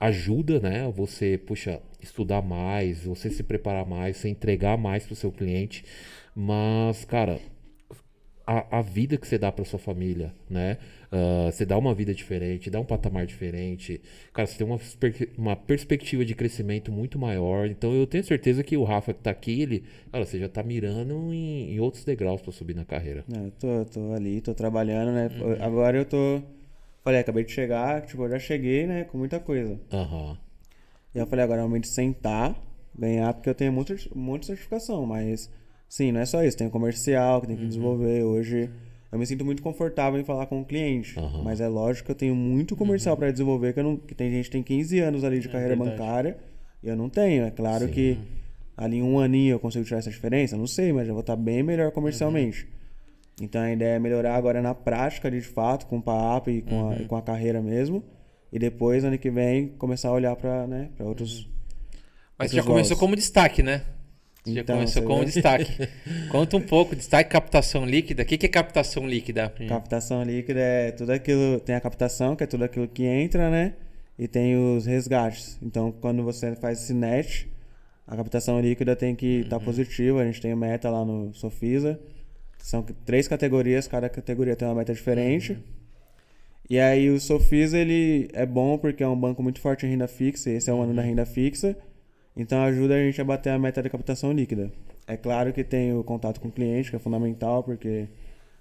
Speaker 2: ajuda, né? Você, puxa, estudar mais, você se preparar mais, você entregar mais pro seu cliente. Mas, cara, a, a vida que você dá para sua família, né? Ah, você dá uma vida diferente, dá um patamar diferente. Cara, você tem uma, uma perspectiva de crescimento muito maior. Então eu tenho certeza que o Rafa que tá aqui, ele, cara, você já tá mirando em, em outros degraus para subir na carreira.
Speaker 4: É, eu tô, tô ali, tô trabalhando, né?
Speaker 3: Uhum.
Speaker 4: Agora eu tô. Falei, acabei de chegar, tipo, eu já cheguei, né? Com muita coisa.
Speaker 2: Aham.
Speaker 4: E eu falei, agora é o momento de sentar, ganhar, porque eu tenho um monte de certificação, mas sim, não é só isso, tem o comercial que tem que
Speaker 3: Uhum.
Speaker 4: desenvolver. Hoje eu me sinto muito confortável em falar com o cliente,
Speaker 2: Aham.
Speaker 4: mas é lógico que eu tenho muito comercial pra desenvolver, que, eu não, que tem gente que tem 15 anos ali de carreira
Speaker 3: Uhum. É verdade.
Speaker 4: bancária e eu não tenho. É claro que
Speaker 3: Uhum.
Speaker 4: ali em um aninho eu consigo tirar essa diferença, não sei, mas já vou estar bem melhor comercialmente. Então a ideia é melhorar agora na prática, de fato, com o PAP e com, a, e com a carreira mesmo. E depois, ano que vem, começar a olhar para né, pra outros.
Speaker 3: Mas
Speaker 4: outros
Speaker 3: já começou como destaque, né? Você já
Speaker 4: Então,
Speaker 3: começou como
Speaker 4: vê.
Speaker 3: destaque. [laughs] Conta um pouco, destaque captação líquida. O que que é captação líquida?
Speaker 4: Captação líquida é tudo aquilo. Tem a captação, que é tudo aquilo que entra, né? E tem os resgates. Então, quando você faz esse net, a captação líquida tem que estar positiva. A gente tem meta lá no Sofisa. São três categorias, cada categoria tem uma meta diferente. E aí o Sofisa ele é bom porque é um banco muito forte em renda fixa, esse é o ano da renda fixa. Então ajuda a gente a bater a meta de captação líquida. É claro que tem o contato com o cliente, que é fundamental, porque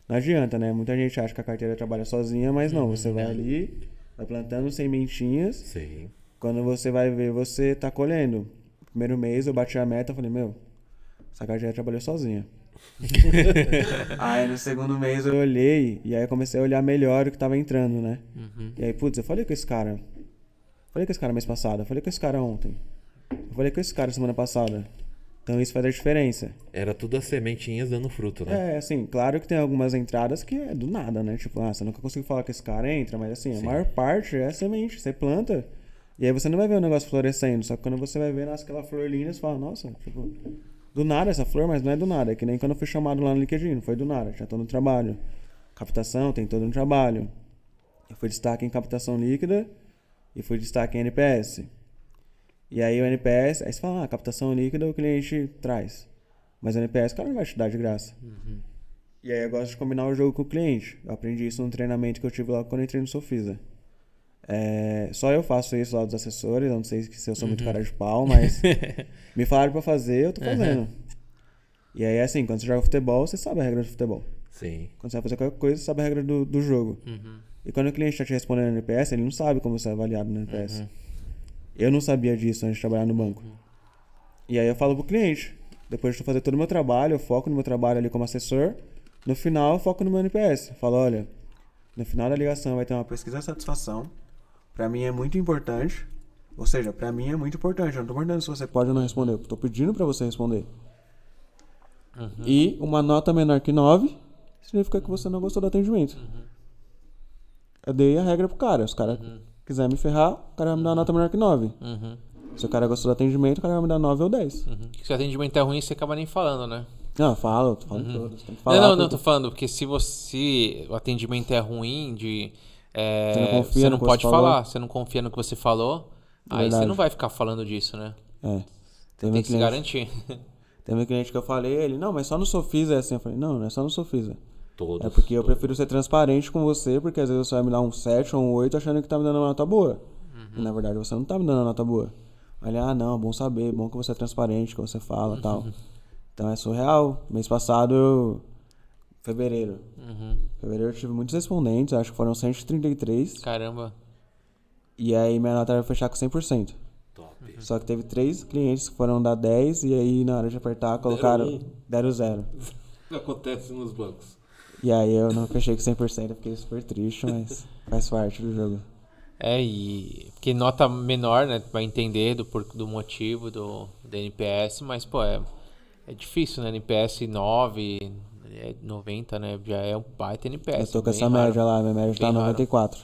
Speaker 4: não adianta, né? Muita gente acha que a carteira trabalha sozinha, mas não, você vai ali, vai plantando sementinhas.
Speaker 2: Sim.
Speaker 4: Quando você vai ver, você tá colhendo. Primeiro mês eu bati a meta, falei, meu, essa carteira trabalhou sozinha. [laughs] aí no segundo mês eu olhei e aí eu comecei a olhar melhor o que tava entrando, né? E aí, putz, eu falei com esse cara. Falei com esse cara mês passado, falei com esse cara ontem. Eu falei com esse cara semana passada. Então isso faz a diferença.
Speaker 2: Era tudo as sementinhas dando fruto, né?
Speaker 4: É, assim, claro que tem algumas entradas que é do nada, né? Tipo, ah, você nunca conseguiu falar que esse cara entra, mas assim, a maior parte é semente, você planta. E aí você não vai ver o negócio florescendo, só que quando você vai ver, nasce aquela flor linda, você fala, nossa, tipo, do nada essa flor, mas não é do nada. É que nem quando eu fui chamado lá no LinkedIn, não foi do nada, já tô no trabalho. Captação, tem todo um trabalho. Eu fui destaque em captação líquida e fui destaque em NPS. E aí o NPS, aí você fala, ah, captação líquida o cliente traz. Mas o NPS o cara não vai te dar de graça. E aí eu gosto de combinar o jogo com o cliente. Eu aprendi isso num treinamento que eu tive lá quando eu entrei no Sofisa. É, só eu faço isso lá dos assessores, eu não sei se eu sou muito cara de pau, mas [laughs] me falaram pra fazer, eu tô fazendo. E aí, assim, quando você joga futebol, você sabe a regra do futebol.
Speaker 2: Sim.
Speaker 4: Quando você vai fazer qualquer coisa, você sabe a regra do, do jogo. E quando o cliente está te respondendo no NPS, ele não sabe como você é avaliado no NPS. Eu não sabia disso antes de trabalhar no banco. E aí eu falo pro cliente, depois de fazer todo o meu trabalho, eu foco no meu trabalho ali como assessor. No final, eu foco no meu NPS. Eu falo, olha, no final da ligação vai ter uma pesquisa de satisfação. Pra mim é muito importante. Ou seja, pra mim é muito importante. Eu não tô perguntando se você pode ou não responder. Eu tô pedindo pra você responder. E uma nota menor que 9 significa que você não gostou do atendimento. Eu dei a regra pro cara. Se o cara quiser me ferrar, o cara vai me dar uma nota menor que 9.
Speaker 3: Uhum.
Speaker 4: Se o cara gostou do atendimento, o cara vai me dar 9 ou 10.
Speaker 3: Uhum. Se o atendimento é ruim, você acaba nem falando, né?
Speaker 4: Não, eu falo, tô falando todos. Tem que falar.
Speaker 3: não, não, não, tô falando, porque se você. O atendimento é ruim, de. é,
Speaker 4: Você não confia
Speaker 3: você não pode
Speaker 4: você falou.
Speaker 3: falar, você não confia no que você falou, aí você
Speaker 4: Verdade.
Speaker 3: não vai ficar falando disso, né?
Speaker 4: É.
Speaker 3: Você tem
Speaker 4: um
Speaker 3: que se
Speaker 4: cliente-
Speaker 3: garantir. [laughs]
Speaker 4: Teve um cliente que eu falei, ele, não, mas só no Sofisa é assim. Eu falei, não, não é só no Sofisa.
Speaker 2: Todos.
Speaker 4: É porque eu prefiro ser transparente com você, porque às vezes você vai me dar um 7 ou um 8 achando que tá me dando uma nota boa. E na verdade você não tá me dando uma nota boa. Aí ele, ah, não, bom saber, bom que você é transparente, que você fala e tal. Então é surreal. Mês passado eu. Fevereiro.
Speaker 3: Uhum.
Speaker 4: Fevereiro eu tive muitos respondentes, acho que foram 133.
Speaker 3: Caramba.
Speaker 4: E aí minha nota era fechar com 100%.
Speaker 2: Top.
Speaker 4: Só que teve três clientes que foram dar 10 e aí na hora de apertar colocaram
Speaker 2: um.
Speaker 4: deram zero. [laughs]
Speaker 2: Acontece nos bancos.
Speaker 4: E aí eu não fechei com 100%, eu fiquei super triste, mas faz parte do jogo.
Speaker 3: É, e. Porque nota menor, né? Vai entender do, por, do motivo do, do NPS, mas, pô, é, é difícil, né? NPS 9, é 90, né? Já é um baita NPS.
Speaker 4: eu tô com essa
Speaker 3: raro.
Speaker 4: média lá, minha média tá
Speaker 3: Bem raro.
Speaker 4: 94.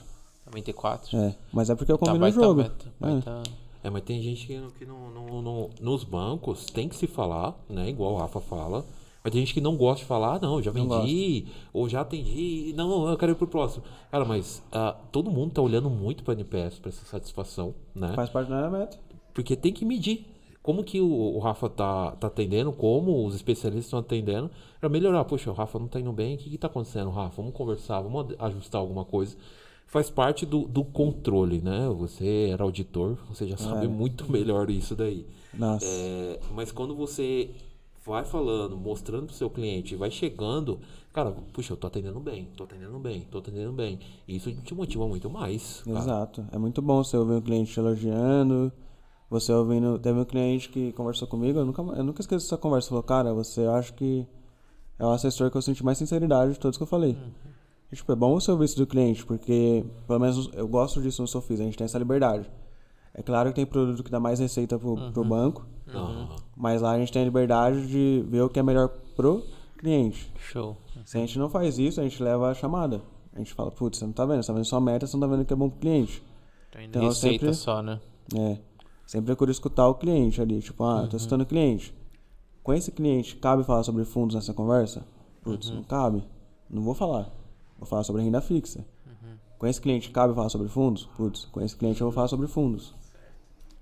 Speaker 3: 94.
Speaker 4: É, mas é porque eu
Speaker 3: Tá,
Speaker 4: combino o
Speaker 3: baita
Speaker 4: jogo.
Speaker 3: meta,
Speaker 4: É.
Speaker 3: baita-
Speaker 2: É, mas tem gente que, que não, não- não- nos bancos tem que se falar, né? Igual o Rafa fala. Mas tem gente que não gosta de falar, ah, não, já vendi, ou já atendi, não, eu quero ir pro próximo. Cara, mas ah, todo mundo tá olhando muito pra NPS, pra essa satisfação, né?
Speaker 4: Faz parte da meta.
Speaker 2: Porque tem que medir. Como que o, o Rafa tá, tá atendendo, como os especialistas estão atendendo, pra melhorar. Poxa, o Rafa não tá indo bem, o que que tá acontecendo, Rafa? Vamos conversar, vamos ajustar alguma coisa. Faz parte do, do controle, né? Você era auditor, você já sabe muito [laughs] melhor isso daí.
Speaker 4: Nossa.
Speaker 2: É, mas quando você vai falando, mostrando pro seu cliente, vai chegando, cara, puxa, eu tô atendendo bem, tô atendendo bem, tô atendendo bem. Isso te motiva muito mais. cara.
Speaker 4: Exato. É muito bom você ouvir um cliente te elogiando. Você ouvindo. Teve um cliente que conversou comigo, eu nunca, eu nunca esqueço essa conversa. Falou, cara, você acha que é o assessor que eu senti mais sinceridade de todos que eu falei. E, tipo, é bom você ouvir isso do cliente, porque pelo menos eu gosto disso no Sofis, a gente tem essa liberdade. É claro que tem produto que dá mais receita pro, pro banco,
Speaker 2: Aham.
Speaker 4: Mas lá a gente tem a liberdade de ver o que é melhor pro cliente.
Speaker 3: Show.
Speaker 4: Se a gente não faz isso, a gente leva a chamada. A gente fala, putz, você não tá vendo, você tá vendo sua meta, você não tá vendo que é bom pro cliente.
Speaker 3: Então,
Speaker 4: Então,
Speaker 3: receita
Speaker 4: sempre-
Speaker 3: só, né?
Speaker 4: É. Sempre procuro escutar o cliente ali. Tipo, ah, tô escutando o cliente. Com esse cliente, cabe falar sobre fundos nessa conversa? Putz, não cabe. Não vou falar. Vou falar sobre renda fixa. Com esse cliente, cabe falar sobre fundos? Putz, com esse cliente eu vou falar sobre fundos.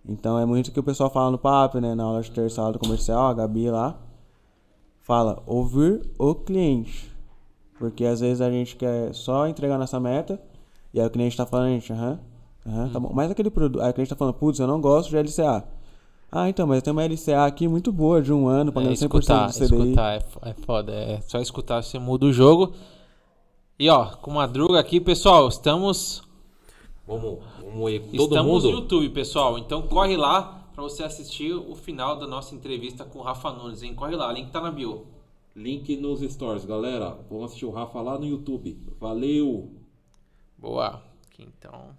Speaker 4: Então é muito que o pessoal fala no papo, né? Na aula de terça aula do comercial, a Gabi lá fala ouvir o cliente. Porque às vezes a gente quer só entregar nossa meta e aí o cliente tá falando, gente, aham, aham, tá bom. Mas aquele produto, aí o cliente tá falando, putz, eu não gosto de LCA. Ah, então, mas tem uma LCA aqui muito boa de um ano, pagando
Speaker 3: É,
Speaker 4: 100%
Speaker 3: escutar,
Speaker 4: do CDI.
Speaker 3: escutar é, é foda. É só escutar, você muda o jogo. E ó, com Madruga aqui, pessoal, estamos
Speaker 2: Vamos, aí. Todo
Speaker 3: Estamos
Speaker 2: mundo.
Speaker 3: no YouTube, pessoal. Então corre lá pra você assistir o final da nossa entrevista com o Rafa Nunes, hein? Corre lá, link tá na bio.
Speaker 2: Link nos stories, galera. Vamos assistir o Rafa lá no YouTube. Valeu!
Speaker 3: Boa. Aqui, então.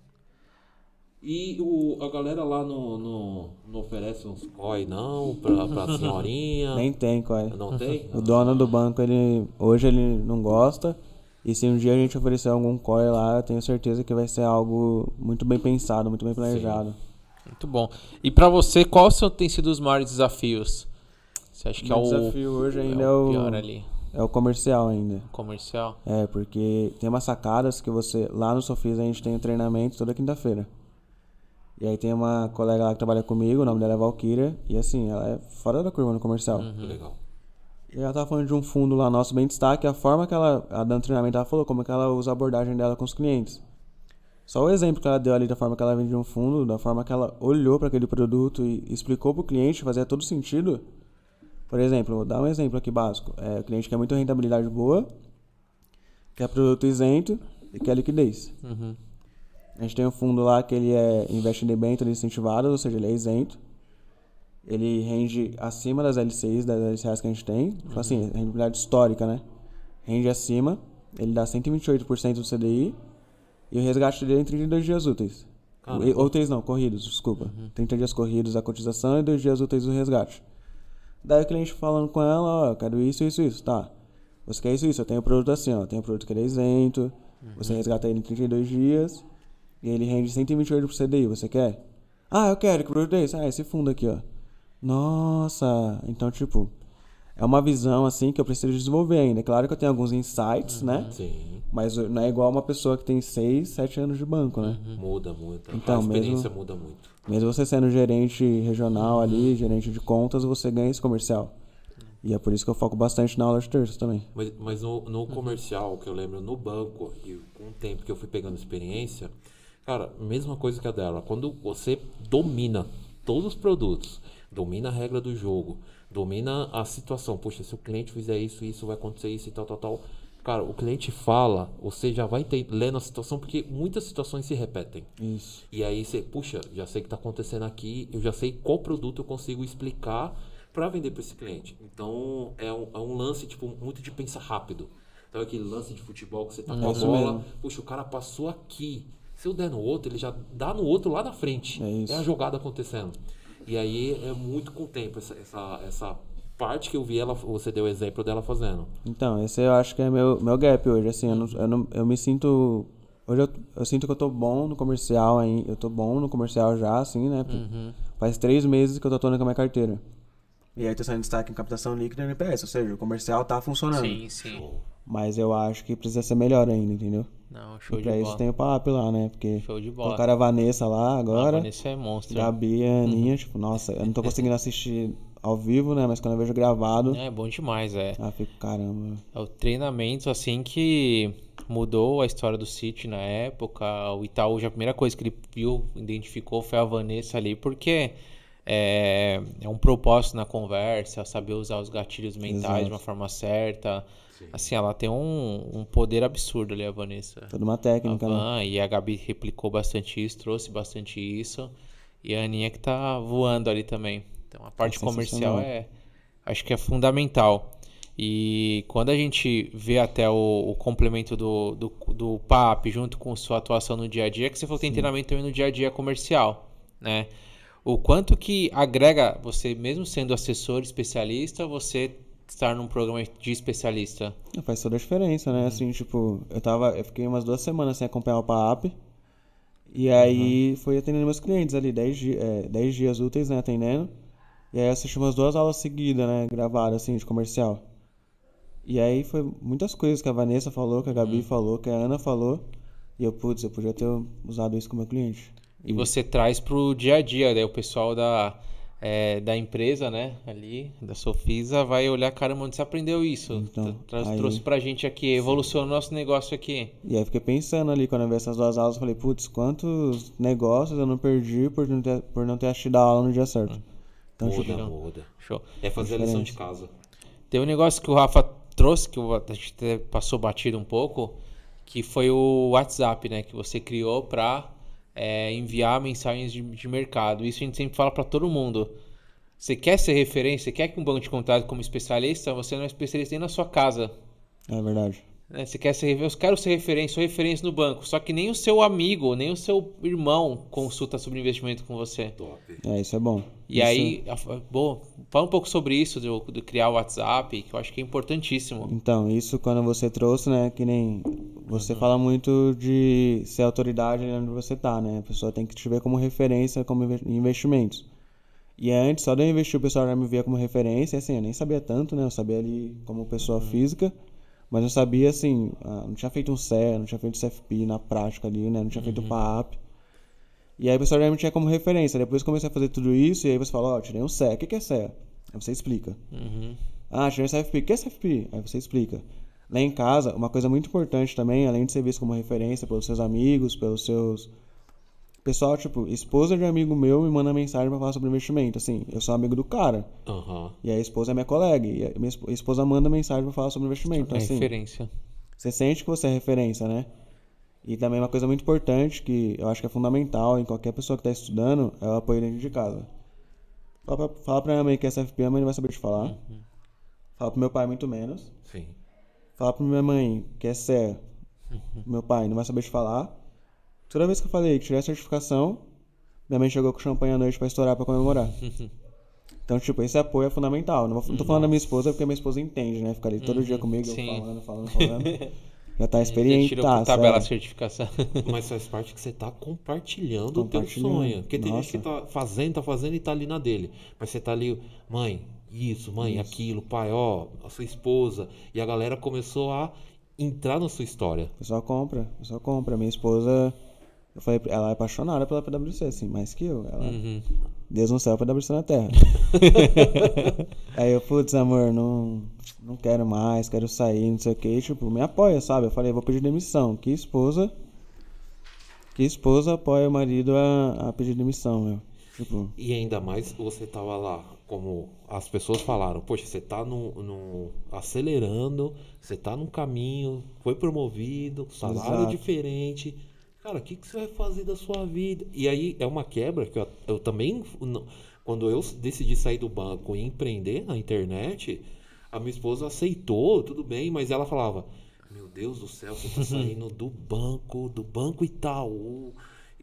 Speaker 2: E o, a galera lá no, no, não oferece uns COI não pra, pra senhorinha? [laughs]
Speaker 4: Nem tem, é.
Speaker 2: Não tem?
Speaker 4: O dono do banco, ele hoje ele não gosta. E se um dia a gente oferecer algum COI lá, eu tenho certeza que vai ser algo muito bem pensado, muito bem planejado.
Speaker 3: Muito bom. E pra você, qual são- tem sido os maiores desafios? Você acha que é
Speaker 4: Meu
Speaker 3: o,
Speaker 4: desafio hoje
Speaker 3: é
Speaker 4: ainda é
Speaker 3: o
Speaker 4: o,
Speaker 3: pior ali?
Speaker 4: é o comercial ainda.
Speaker 3: Comercial?
Speaker 4: É, porque tem umas sacadas que você. Lá no Sofis a gente tem um treinamento toda quinta-feira. E aí tem uma colega lá que trabalha comigo, o nome dela é Valkyria, e assim, ela é fora da curva no comercial.
Speaker 2: Que legal.
Speaker 4: E ela tava falando de um fundo lá nosso bem destaque, a forma que ela, ela dando treinamento, ela falou como é que ela usa a abordagem dela com os clientes. Só o exemplo que ela deu ali da forma que ela vende um fundo, da forma que ela olhou para aquele produto e explicou pro cliente, fazia todo sentido. Por exemplo, vou dar um exemplo aqui básico. É, o cliente quer muito rentabilidade boa, quer produto isento e quer liquidez.
Speaker 3: Uhum.
Speaker 4: A gente tem um fundo lá que ele é investe em debêntures incentivadas, ou seja, ele é isento. Ele rende acima das LCIs, das LCAs que a gente tem. Tipo assim, rentabilidade histórica, né? Rende acima. Ele dá 128% do CDI. E o resgate dele é em 32 dias úteis.
Speaker 2: Caramba.
Speaker 4: Úteis não, corridos, desculpa. 30 dias corridos a cotização e 2 dias úteis o resgate. Daí o cliente falando com ela, ó, eu quero isso, isso, isso. Tá. Você quer isso, isso? Eu tenho produto assim, ó. Eu tenho produto que ele é isento. Você resgata ele em 32 dias. E ele rende 128 pro CDI. Você quer? Ah, eu quero. Que produto é esse? Ah, esse fundo aqui, ó. Nossa. Então, tipo... É uma visão, assim, que eu preciso desenvolver ainda. Claro que eu tenho alguns insights, né?
Speaker 2: Sim.
Speaker 4: Mas não é igual uma pessoa que tem 6, 7 anos de banco, né?
Speaker 2: Muda muito.
Speaker 4: Então,
Speaker 2: a experiência
Speaker 4: mesmo-
Speaker 2: muda muito.
Speaker 4: Mesmo você sendo gerente regional ali, gerente de contas, você ganha esse comercial. E é por isso que eu foco bastante na aula de terças também.
Speaker 2: Mas, mas no, no comercial, que eu lembro no banco, e com o tempo que eu fui pegando experiência, cara, mesma coisa que a dela. Quando você domina todos os produtos, domina a regra do jogo, domina a situação. Poxa, se o cliente fizer isso, isso vai acontecer isso e tal, tal, tal. Cara, o cliente fala, você já vai ter, lendo a situação, porque muitas situações se repetem.
Speaker 4: Isso.
Speaker 2: E aí você, puxa, já sei o que está acontecendo aqui, eu já sei qual produto eu consigo explicar para vender para esse cliente. Então é um, é um lance tipo muito de pensar rápido. Então é aquele lance de futebol que você tá com a bola,
Speaker 4: mesmo.
Speaker 2: puxa, o cara passou aqui. Se eu der no outro, ele já dá no outro lá na frente.
Speaker 4: É isso.
Speaker 2: a jogada acontecendo. E aí é muito com o tempo essa, essa, essa parte que eu vi ela, você deu o exemplo dela fazendo.
Speaker 4: Então, esse eu acho que é meu, meu gap hoje. Assim, eu, não, eu, não, eu me sinto. Hoje eu, eu sinto que eu tô bom no comercial aí. Eu tô bom no comercial já, assim, né? Faz três meses que eu tô atuando com a minha carteira. E aí tô sendo destaque em captação líquida e NPS, ou seja, o comercial tá funcionando.
Speaker 3: Sim, sim.
Speaker 4: Mas eu acho que precisa ser melhor ainda, entendeu?
Speaker 3: Não, show
Speaker 4: E
Speaker 3: de
Speaker 4: pra
Speaker 3: bola.
Speaker 4: isso tem o PAP lá, né? Porque
Speaker 3: Show de bola.
Speaker 4: colocaram a Vanessa lá agora.
Speaker 3: Ah, Vanessa é monstro.
Speaker 4: Gabi a Aninha, tipo, nossa, eu não tô conseguindo assistir ao vivo, né? Mas quando eu vejo gravado,
Speaker 3: É bom demais, é.
Speaker 4: ah, fico, caramba.
Speaker 3: É o treinamento, assim, que mudou a história do City na época. O Itaú, já a primeira coisa que ele viu, identificou foi a Vanessa ali, porque é, é um propósito na conversa, saber usar os gatilhos mentais
Speaker 4: Exato.
Speaker 3: de uma forma certa. Assim, ela tem um, um poder absurdo ali, a Vanessa.
Speaker 4: Toda uma
Speaker 3: A
Speaker 4: técnica, né?
Speaker 3: Van, e a Gabi replicou bastante isso, trouxe bastante isso. E a Aninha que tá voando ali também. Então a parte comercial
Speaker 4: sensacional.
Speaker 3: é. Acho que é fundamental. E quando a gente vê até o, o complemento do, do, do PAP junto com sua atuação no dia a dia, que você falou que tem treinamento também no dia a dia comercial, né? O quanto que agrega, você mesmo sendo assessor especialista, você estar num programa de especialista?
Speaker 4: Faz toda a diferença, né? Assim, tipo, eu tava. Eu fiquei umas duas semanas sem acompanhar o PAP. E aí fui atendendo meus clientes ali, 10 di é, dez dias úteis, né, atendendo. E aí assisti umas duas aulas seguidas, né, gravadas, assim, de comercial. E aí foi muitas coisas que a Vanessa falou, que a Gabi falou, que a Ana falou. E eu, putz, eu podia ter usado isso com meu cliente.
Speaker 3: E você traz pro dia a dia, né? O pessoal da, é, da empresa, né? Ali, da Sofisa, vai olhar, caramba, onde você aprendeu isso?
Speaker 4: Então,
Speaker 3: Tra-
Speaker 4: aí-
Speaker 3: Trouxe pra gente aqui, evolucionou nosso negócio aqui.
Speaker 4: E aí eu fiquei pensando ali, quando eu vi essas duas aulas, eu falei, putz, quantos negócios eu não perdi por não ter, por não ter assistido a aula no dia certo. Então, tipo,
Speaker 2: Muda, muda.
Speaker 3: Show.
Speaker 2: É fazer a lição de casa.
Speaker 3: Tem um negócio que o Rafa trouxe, que o- a gente até passou batido um pouco, que foi o WhatsApp, né? Que você criou pra é, enviar mensagens de, de mercado. Isso a gente sempre fala pra todo mundo. Você quer ser referência, quer que um banco te contrate como especialista, você não é especialista nem na sua casa.
Speaker 4: é verdade.
Speaker 3: Né? Você quer ser referência, eu quero ser referência, sou referência no banco. Só que nem o seu amigo, nem o seu irmão consulta sobre investimento com você.
Speaker 2: Top.
Speaker 4: É, isso é bom.
Speaker 3: E
Speaker 4: Isso-
Speaker 3: aí, bom, fala um pouco sobre isso, do, do criar o WhatsApp, que eu acho que é importantíssimo.
Speaker 4: Então, isso quando você trouxe, né, que nem você fala muito de ser autoridade onde você tá, né? A pessoa tem que te ver como referência como investimentos. E antes, só de eu investir, o pessoal já me via como referência, e assim, eu nem sabia tanto, né? Eu sabia ali como pessoa física, mas eu sabia, assim, ah, não tinha feito um CE, não tinha feito CFP na prática ali, né? Não tinha feito PAP. E aí o pessoal já me tinha como referência. Depois comecei a fazer tudo isso, e aí você fala, ó, tirei um CE. O que é CE? Aí você explica.
Speaker 3: Uhum.
Speaker 4: Ah, tirei CFP. O que é CFP? Aí você explica. Lá em casa, uma coisa muito importante também, além de ser visto como referência pelos seus amigos, pelos seus. Pessoal, tipo, esposa de amigo meu me manda mensagem pra falar sobre investimento. Assim, eu sou amigo do cara.
Speaker 2: Aham.
Speaker 4: E a esposa é minha colega. E a minha esp- esposa manda mensagem pra falar sobre investimento. Então,
Speaker 3: É
Speaker 4: assim,
Speaker 3: referência.
Speaker 4: você sente que você é referência, né? E também uma coisa muito importante que eu acho que é fundamental em qualquer pessoa que está estudando é o apoio dentro de casa. Fala pra, fala pra minha mãe que é SFP, a mãe não vai saber te falar. Fala pro meu pai muito menos.
Speaker 2: Sim.
Speaker 4: Fala pra minha mãe que é CE, meu pai não vai saber te falar. Toda vez que eu falei que tirei a certificação, minha mãe chegou com champanhe à noite pra estourar pra comemorar. [laughs] Então, tipo, esse apoio é fundamental. Não, vou- não tô falando da minha esposa porque minha esposa entende, né? Fica ali todo dia comigo, eu
Speaker 3: sim.
Speaker 4: falando, falando, falando. [laughs] Já tá experiente,
Speaker 3: tirou
Speaker 4: tá,
Speaker 3: tabela a
Speaker 4: sério.
Speaker 3: certificação. [laughs]
Speaker 2: Mas faz parte que você tá compartilhando o teu sonho. Porque tem
Speaker 4: Nossa.
Speaker 2: gente que tá fazendo, tá fazendo e tá ali na dele. Mas você tá ali, mãe, isso, mãe, aquilo, pai, ó, a sua esposa. E a galera começou a entrar na sua história.
Speaker 4: O pessoal compra, o pessoal compra. Minha esposa, eu falei, ela é apaixonada pela PwC, assim, mais que eu. Ela,
Speaker 3: Uhum.
Speaker 4: Deus no céu, PwC na terra. [laughs] Aí eu, putz, amor, não, não quero mais, quero sair, não sei o que. Tipo, me apoia, sabe? Eu falei, vou pedir demissão. Que esposa. Que esposa apoia o marido a, a pedir demissão, meu. Tipo,
Speaker 2: E ainda mais você tava lá, como as pessoas falaram, poxa, você tá no, no- acelerando, você tá num caminho, foi promovido, salário
Speaker 4: Exato.
Speaker 2: diferente. Cara, o que, que você vai fazer da sua vida? E aí é uma quebra que eu, eu também, quando eu decidi sair do banco e empreender na internet, a minha esposa aceitou, tudo bem, mas ela falava: Meu Deus do céu, você tá [laughs] saindo do banco, do banco Itaú,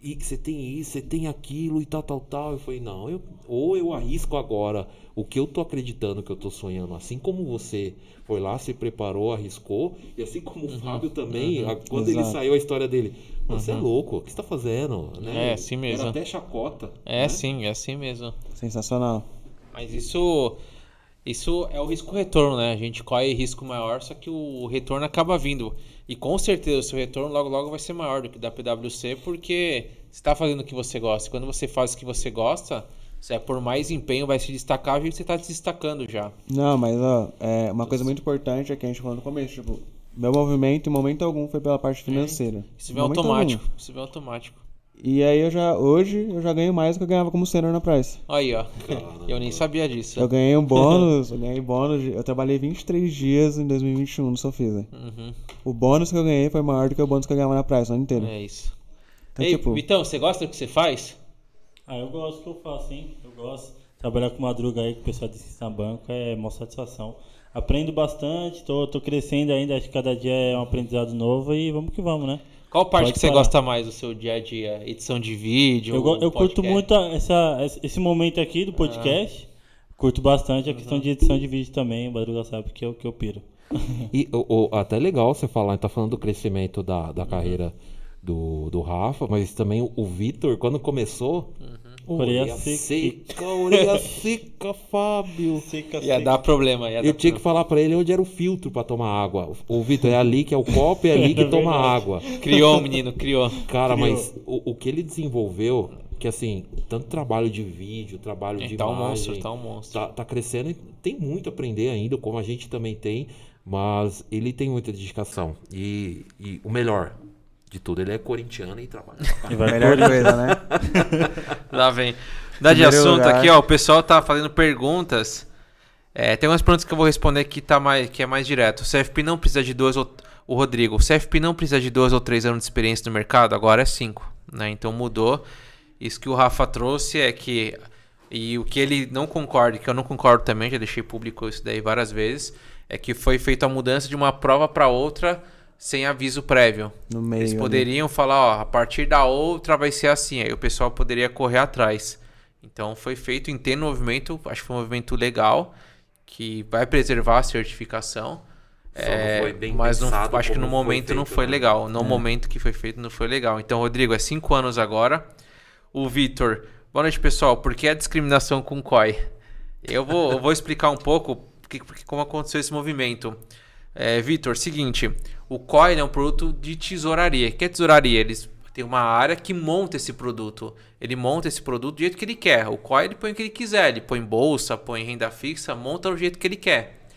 Speaker 2: e você tem isso, você tem aquilo e tal, tal, tal. Eu falei: Não, eu, ou eu arrisco agora o que eu tô acreditando que eu tô sonhando, assim como você foi lá, se preparou, arriscou, e assim como o Fábio também, a- quando ele
Speaker 4: Exato.
Speaker 2: saiu a história dele, "Mano, você é louco, o que você tá fazendo? Né?
Speaker 3: É, assim mesmo.
Speaker 2: Era até chacota.
Speaker 3: É
Speaker 2: né?
Speaker 3: sim, é assim mesmo.
Speaker 4: sensacional.
Speaker 3: Mas isso, isso é o risco-retorno, né? A gente corre risco maior, só que o retorno acaba vindo. E com certeza o seu retorno logo logo vai ser maior do que da PwC, porque você está fazendo o que você gosta. Quando você faz o que você gosta, você vai por mais empenho, vai se destacar, e você está se destacando já.
Speaker 4: Não, mas ó, é, uma coisa muito importante é que a gente falou no começo, tipo, meu movimento em momento algum foi pela parte financeira.
Speaker 3: Isso
Speaker 4: Em
Speaker 3: vem automático.
Speaker 4: algum.
Speaker 3: Isso vem automático.
Speaker 4: E aí eu já, hoje, eu já ganho mais do que eu ganhava como sênior na Price.
Speaker 3: Aí, ó. Eu nem sabia disso.
Speaker 4: Eu ganhei um bônus, eu ganhei bônus, de- eu trabalhei 23 dias em 2021 no Sofisa.
Speaker 3: Uhum.
Speaker 4: O bônus que eu ganhei foi maior do que o bônus que eu ganhava na Price o ano inteiro.
Speaker 3: É isso.
Speaker 4: Então,
Speaker 3: Ei,
Speaker 4: tipo,
Speaker 3: Vitão, você gosta do que você faz?
Speaker 1: Ah, eu gosto do que eu faço, hein? Eu gosto. Trabalhar com madruga aí com o pessoal de Ciência Banco é uma satisfação. Aprendo bastante, tô, tô crescendo ainda, acho que cada dia é um aprendizado novo e vamos que vamos, né?
Speaker 3: Qual parte
Speaker 1: Pode
Speaker 3: que você gosta mais do seu dia a dia? Edição de vídeo?
Speaker 1: Eu, eu curto muito essa, esse momento aqui do podcast. Curto bastante a questão de edição de vídeo também, o Madruga sabe que é o que eu piro. [laughs]
Speaker 2: E o, o- até legal você falar, tá falando do crescimento da, da carreira do, do Rafa, mas também o, o Vitor, quando começou.
Speaker 1: Orelha
Speaker 2: Orelha
Speaker 1: seca.
Speaker 2: seca, orelha seca, [laughs] Fábio.
Speaker 3: Ia dar problema. Ia
Speaker 2: Eu
Speaker 3: dar
Speaker 2: tinha que falar pra ele onde era o filtro pra tomar água. O Vitor, é ali que é o copo, é ali que [laughs] toma água.
Speaker 3: Criou, menino, criou.
Speaker 2: Cara, mas o, o que ele desenvolveu, que assim, tanto trabalho de vídeo, trabalho de
Speaker 3: Tá um
Speaker 2: imagem,
Speaker 3: monstro, tá um monstro.
Speaker 2: tá, tá crescendo e tem muito a aprender ainda, como a gente também tem, mas ele tem muita dedicação. E, e o melhor de tudo, ele é corintiano e trabalha.
Speaker 1: E vai
Speaker 4: Melhor [laughs] coisa, né?
Speaker 3: Lá vem. Dá de assunto
Speaker 4: lugar.
Speaker 3: aqui, ó. O pessoal tá fazendo perguntas. É, tem umas perguntas que eu vou responder que, tá mais, que é mais direto. O CFP não precisa de duas ou. O Rodrigo, o CFP não precisa de dois ou três anos de experiência no mercado, agora é cinco. Né? Então mudou. Isso que o Rafa trouxe é que. E o que ele não concorda, que eu não concordo também, já deixei público isso daí várias vezes, é que foi feita a mudança de uma prova para outra sem aviso prévio.
Speaker 4: No meio.
Speaker 3: Eles
Speaker 4: ali.
Speaker 3: poderiam falar, ó, a partir da outra vai ser assim, aí o pessoal poderia correr atrás. Então foi feito, entendo o movimento, acho que foi um movimento legal, que vai preservar a certificação.
Speaker 2: Só não
Speaker 3: É,
Speaker 2: foi bem
Speaker 3: mas não- acho que no momento não
Speaker 2: feito,
Speaker 3: foi
Speaker 2: né?
Speaker 3: legal. No momento que foi feito não foi legal. Então, Rodrigo, é cinco anos agora. O Vitor, boa noite pessoal. Por que a discriminação com o COI? Eu vou, eu vou explicar um pouco porque, porque como aconteceu esse movimento. É, Vitor, seguinte, o COI é um produto de tesouraria. O que é tesouraria? Eles têm uma área que monta esse produto. Ele monta esse produto do jeito que ele quer. O COI ele põe o que ele quiser. Ele põe bolsa, põe renda fixa, monta do jeito que ele quer.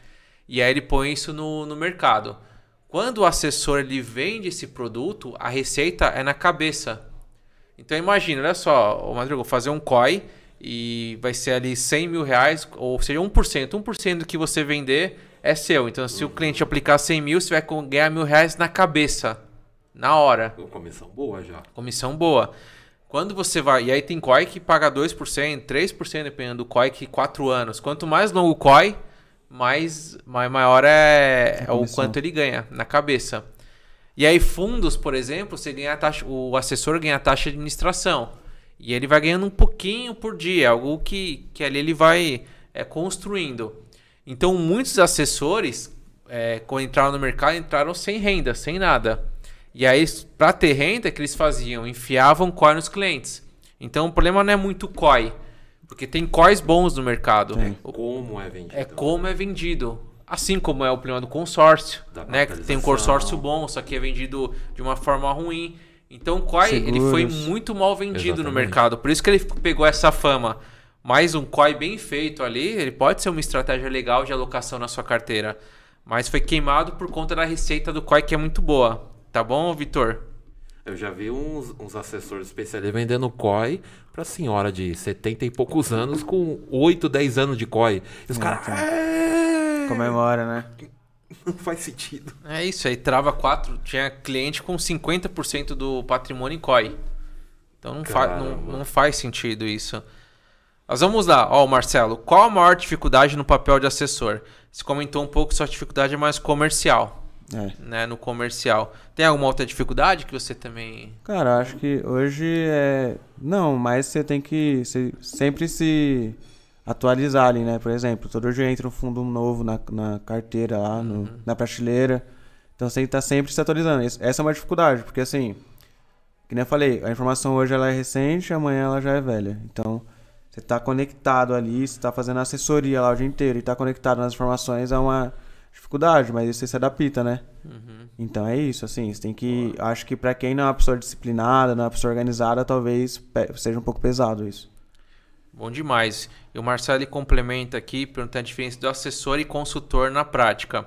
Speaker 3: E aí ele põe isso no, no mercado. Quando o assessor ele vende esse produto, a receita é na cabeça. Então imagina, olha só, o Madruga, vou fazer um COI e vai ser ali 100 mil reais, ou seja, 1%. 1% do que você vender é seu. Então se o cliente aplicar 100 mil, você vai ganhar mil reais na cabeça, na hora.
Speaker 2: Comissão boa já.
Speaker 3: Comissão boa. Quando você vai. E aí tem COI que paga 2%, 3%, dependendo do COI, que 4 anos. Quanto mais longo o COI, mais, mais maior é,
Speaker 4: A
Speaker 3: o quanto ele ganha na cabeça. E aí, fundos, por exemplo, você ganha taxa, o assessor ganha a taxa de administração. E ele vai ganhando um pouquinho por dia, algo que, que ali ele vai é, construindo. Então, muitos assessores, é, quando entraram no mercado, entraram sem renda, sem nada. E aí, para ter renda, o que eles faziam? Enfiavam COI nos clientes. Então, o problema não é muito COI, porque tem COIs bons no mercado. O-
Speaker 2: Como é vendido?
Speaker 3: é como é vendido. Assim como é o problema do consórcio,
Speaker 2: Da
Speaker 3: né? Que tem um consórcio bom, só que é vendido de uma forma ruim. Então o COI ele foi muito mal vendido no
Speaker 2: Exatamente.
Speaker 3: mercado. Por isso que ele pegou essa fama. Mas um COI bem feito ali, ele pode ser uma estratégia legal de alocação na sua carteira. Mas foi queimado por conta da receita do COI que é muito boa. Tá bom, Vitor?
Speaker 2: Eu já vi uns, uns assessores especialistas vendendo COI pra senhora de 70 e poucos anos com 8, 10 anos de COI. E os caras. "É,
Speaker 4: Comemora, né? [laughs]
Speaker 2: Não faz sentido.
Speaker 3: É isso aí, trava 4. Tinha cliente com 50% do patrimônio em COI. Então não, fa não, não faz sentido isso. Mas vamos lá, ó, Marcelo. Qual a maior dificuldade no papel de assessor? Você comentou um pouco que sua dificuldade é mais comercial,
Speaker 4: É.
Speaker 3: né? No comercial. Tem alguma outra dificuldade que você também.
Speaker 4: Cara, acho que hoje é. Não, mas você tem que se- sempre se atualizar ali, né? Por exemplo, todo dia entra um fundo novo na, na carteira lá, no- na prateleira. Então você tem que estar sempre se atualizando. Essa é uma dificuldade, porque assim, que nem eu falei, a informação hoje ela é recente, amanhã ela já é velha. Então, você tá conectado ali, você tá fazendo assessoria lá o dia inteiro e tá conectado nas informações é uma dificuldade, mas isso você se adapta, né? Então é isso, assim, você tem que. Acho que pra quem não é uma pessoa disciplinada, não é uma pessoa organizada, talvez seja um pouco pesado isso.
Speaker 3: Bom demais. E o Marcelo complementa aqui, perguntando a diferença do assessor e consultor na prática.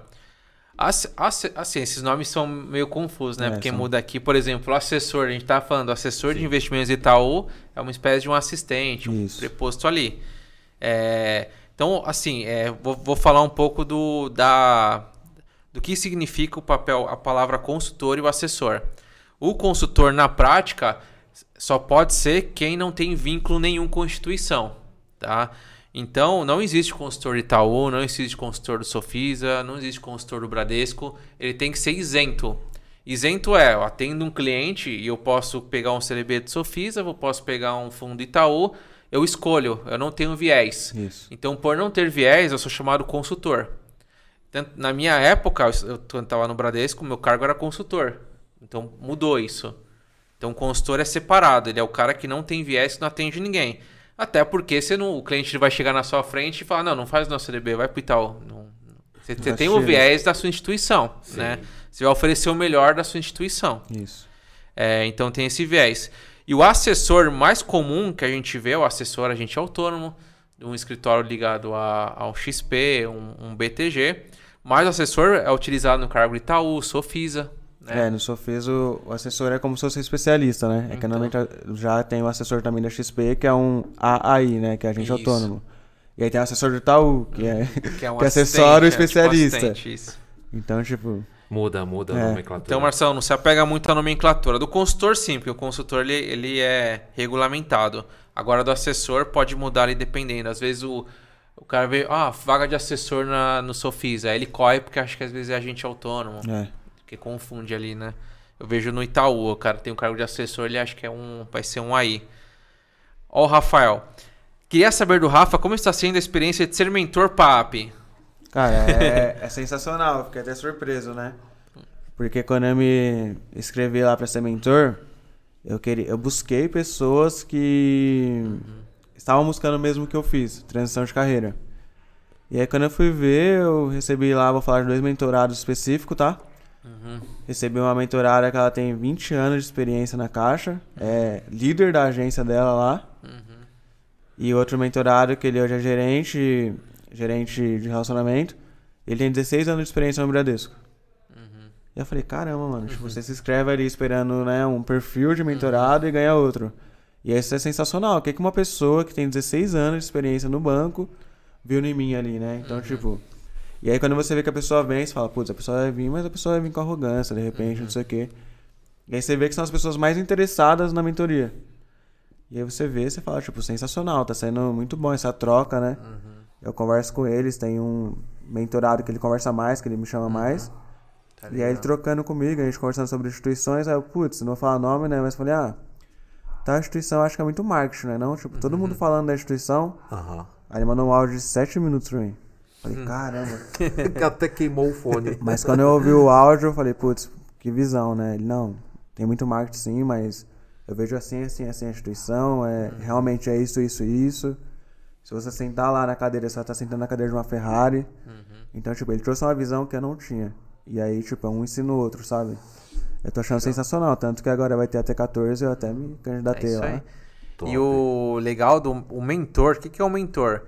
Speaker 3: Ass- Assim, esses nomes são meio confusos, né?
Speaker 4: É,
Speaker 3: Porque
Speaker 4: são.
Speaker 3: muda aqui, por exemplo, o assessor, a gente tá falando, assessor de investimentos Itaú é uma espécie de um assistente, um
Speaker 4: Isso.
Speaker 3: preposto ali. É, então, assim, é, vou, vou falar um pouco do, da, do que significa o papel, a palavra consultor e o assessor. O consultor, na prática, só pode ser quem não tem vínculo nenhum com a instituição, tá? Então, não existe consultor do Itaú, não existe consultor do Sofisa, não existe consultor do Bradesco, ele tem que ser isento. Isento é, eu atendo um cliente e eu posso pegar um CLB do Sofisa, eu posso pegar um fundo Itaú eu escolho, eu não tenho viés.
Speaker 4: Isso.
Speaker 3: Então, por não ter viés, eu sou chamado consultor. Na minha época, eu- estava no Bradesco, meu cargo era consultor. Então, mudou isso. Então, o consultor é separado. Ele é o cara que não tem viés, que não atende ninguém. Até porque você não, o cliente vai chegar na sua frente e falar, não, não faz nosso CDB, vai pro Itaú. Não- Você, você tem o viés da sua instituição, né? Você vai oferecer o melhor da sua instituição.
Speaker 4: Isso.
Speaker 3: É, então tem esse viés. E o assessor mais comum que a gente vê, o assessor agente autônomo, um escritório ligado a, ao XP, um, um BTG. Mas o assessor é utilizado no cargo Itaú, Sofisa. Né?
Speaker 4: É, no Sofis o, o assessor é como se fosse especialista, né? É que
Speaker 3: Então.
Speaker 4: normalmente já tem o assessor também da XP, que é um AAI, né? Que é agente
Speaker 3: Isso.
Speaker 4: autônomo. E aí tem o assessor do Itaú, que é. [laughs]
Speaker 3: Que é um [laughs]
Speaker 4: que
Speaker 3: é, tipo
Speaker 4: especialista.
Speaker 3: assistente, isso.
Speaker 4: Então, tipo.
Speaker 2: Muda, muda a
Speaker 4: É.
Speaker 2: nomenclatura.
Speaker 3: Então, Marcelo, não se apega muito à nomenclatura. Do consultor, sim, porque o consultor ele, ele é regulamentado. Agora, do assessor, pode mudar ali dependendo. Às vezes o, o cara vê, ah, vaga de assessor na, no Sofisa. Aí ele corre porque acha que às vezes é agente autônomo.
Speaker 4: É.
Speaker 3: Que confunde ali, né? Eu vejo no Itaú, o cara tem um cargo de assessor, ele acha que é um, vai ser um AI. Ó, o Rafael. Queria saber do Rafa como está sendo a experiência de ser mentor PAP.
Speaker 4: Cara, é, [laughs] é sensacional, fiquei até surpreso, né? Porque quando eu me inscrevi lá pra ser mentor, eu, queria, eu busquei pessoas que estavam buscando o mesmo que eu fiz, transição de carreira. E aí quando eu fui ver, eu recebi lá, vou falar de dois mentorados específicos, tá? Recebi uma mentorada que ela tem 20 anos de experiência na Caixa, é líder da agência dela lá. E outro mentorado que ele hoje é gerente, gerente de relacionamento. Ele tem 16 anos de experiência no Bradesco. E eu falei, caramba, mano, tipo, você se inscreve ali esperando, né, um perfil de mentorado e ganha outro. E isso é sensacional. O que, que uma pessoa que tem 16 anos de experiência no banco viu em mim ali, né? Então, tipo. E aí quando você vê que a pessoa vem, você fala, putz, a pessoa vai vir, mas a pessoa vai vir com arrogância, de repente, não sei o quê. E aí você vê que são as pessoas mais interessadas na mentoria. E aí você vê, você fala, tipo, sensacional, tá sendo muito bom essa troca, né? Eu converso com eles, tem um mentorado que ele conversa mais, que ele me chama mais.
Speaker 3: Tá
Speaker 4: e aí ele trocando comigo, a gente conversando sobre instituições, aí eu, putz, não vou falar nome, né? Mas eu falei, ah, tal instituição acho que é muito marketing, né? Não, tipo, todo mundo falando da instituição.
Speaker 2: Aham.
Speaker 4: Aí ele mandou um áudio de 7 minutos pra mim. Falei, caramba. [laughs]
Speaker 2: Que Até queimou o fone. [laughs]
Speaker 4: Mas quando eu ouvi o áudio, eu falei, putz, que visão, né? Ele, não, tem muito marketing sim, mas eu vejo assim, assim, assim a instituição, é, realmente é isso, isso, isso. Se você sentar lá na cadeira, você vai estar sentando na cadeira de uma Ferrari. Então, tipo, ele trouxe uma visão que eu não tinha. E aí, tipo, um ensina o outro, sabe? Eu tô achando sensacional, tanto que agora vai ter até 14, eu até me
Speaker 3: É
Speaker 4: candidatei
Speaker 3: isso
Speaker 4: lá.
Speaker 3: aí.
Speaker 2: Top.
Speaker 3: E o legal do o mentor, o que, que é um mentor?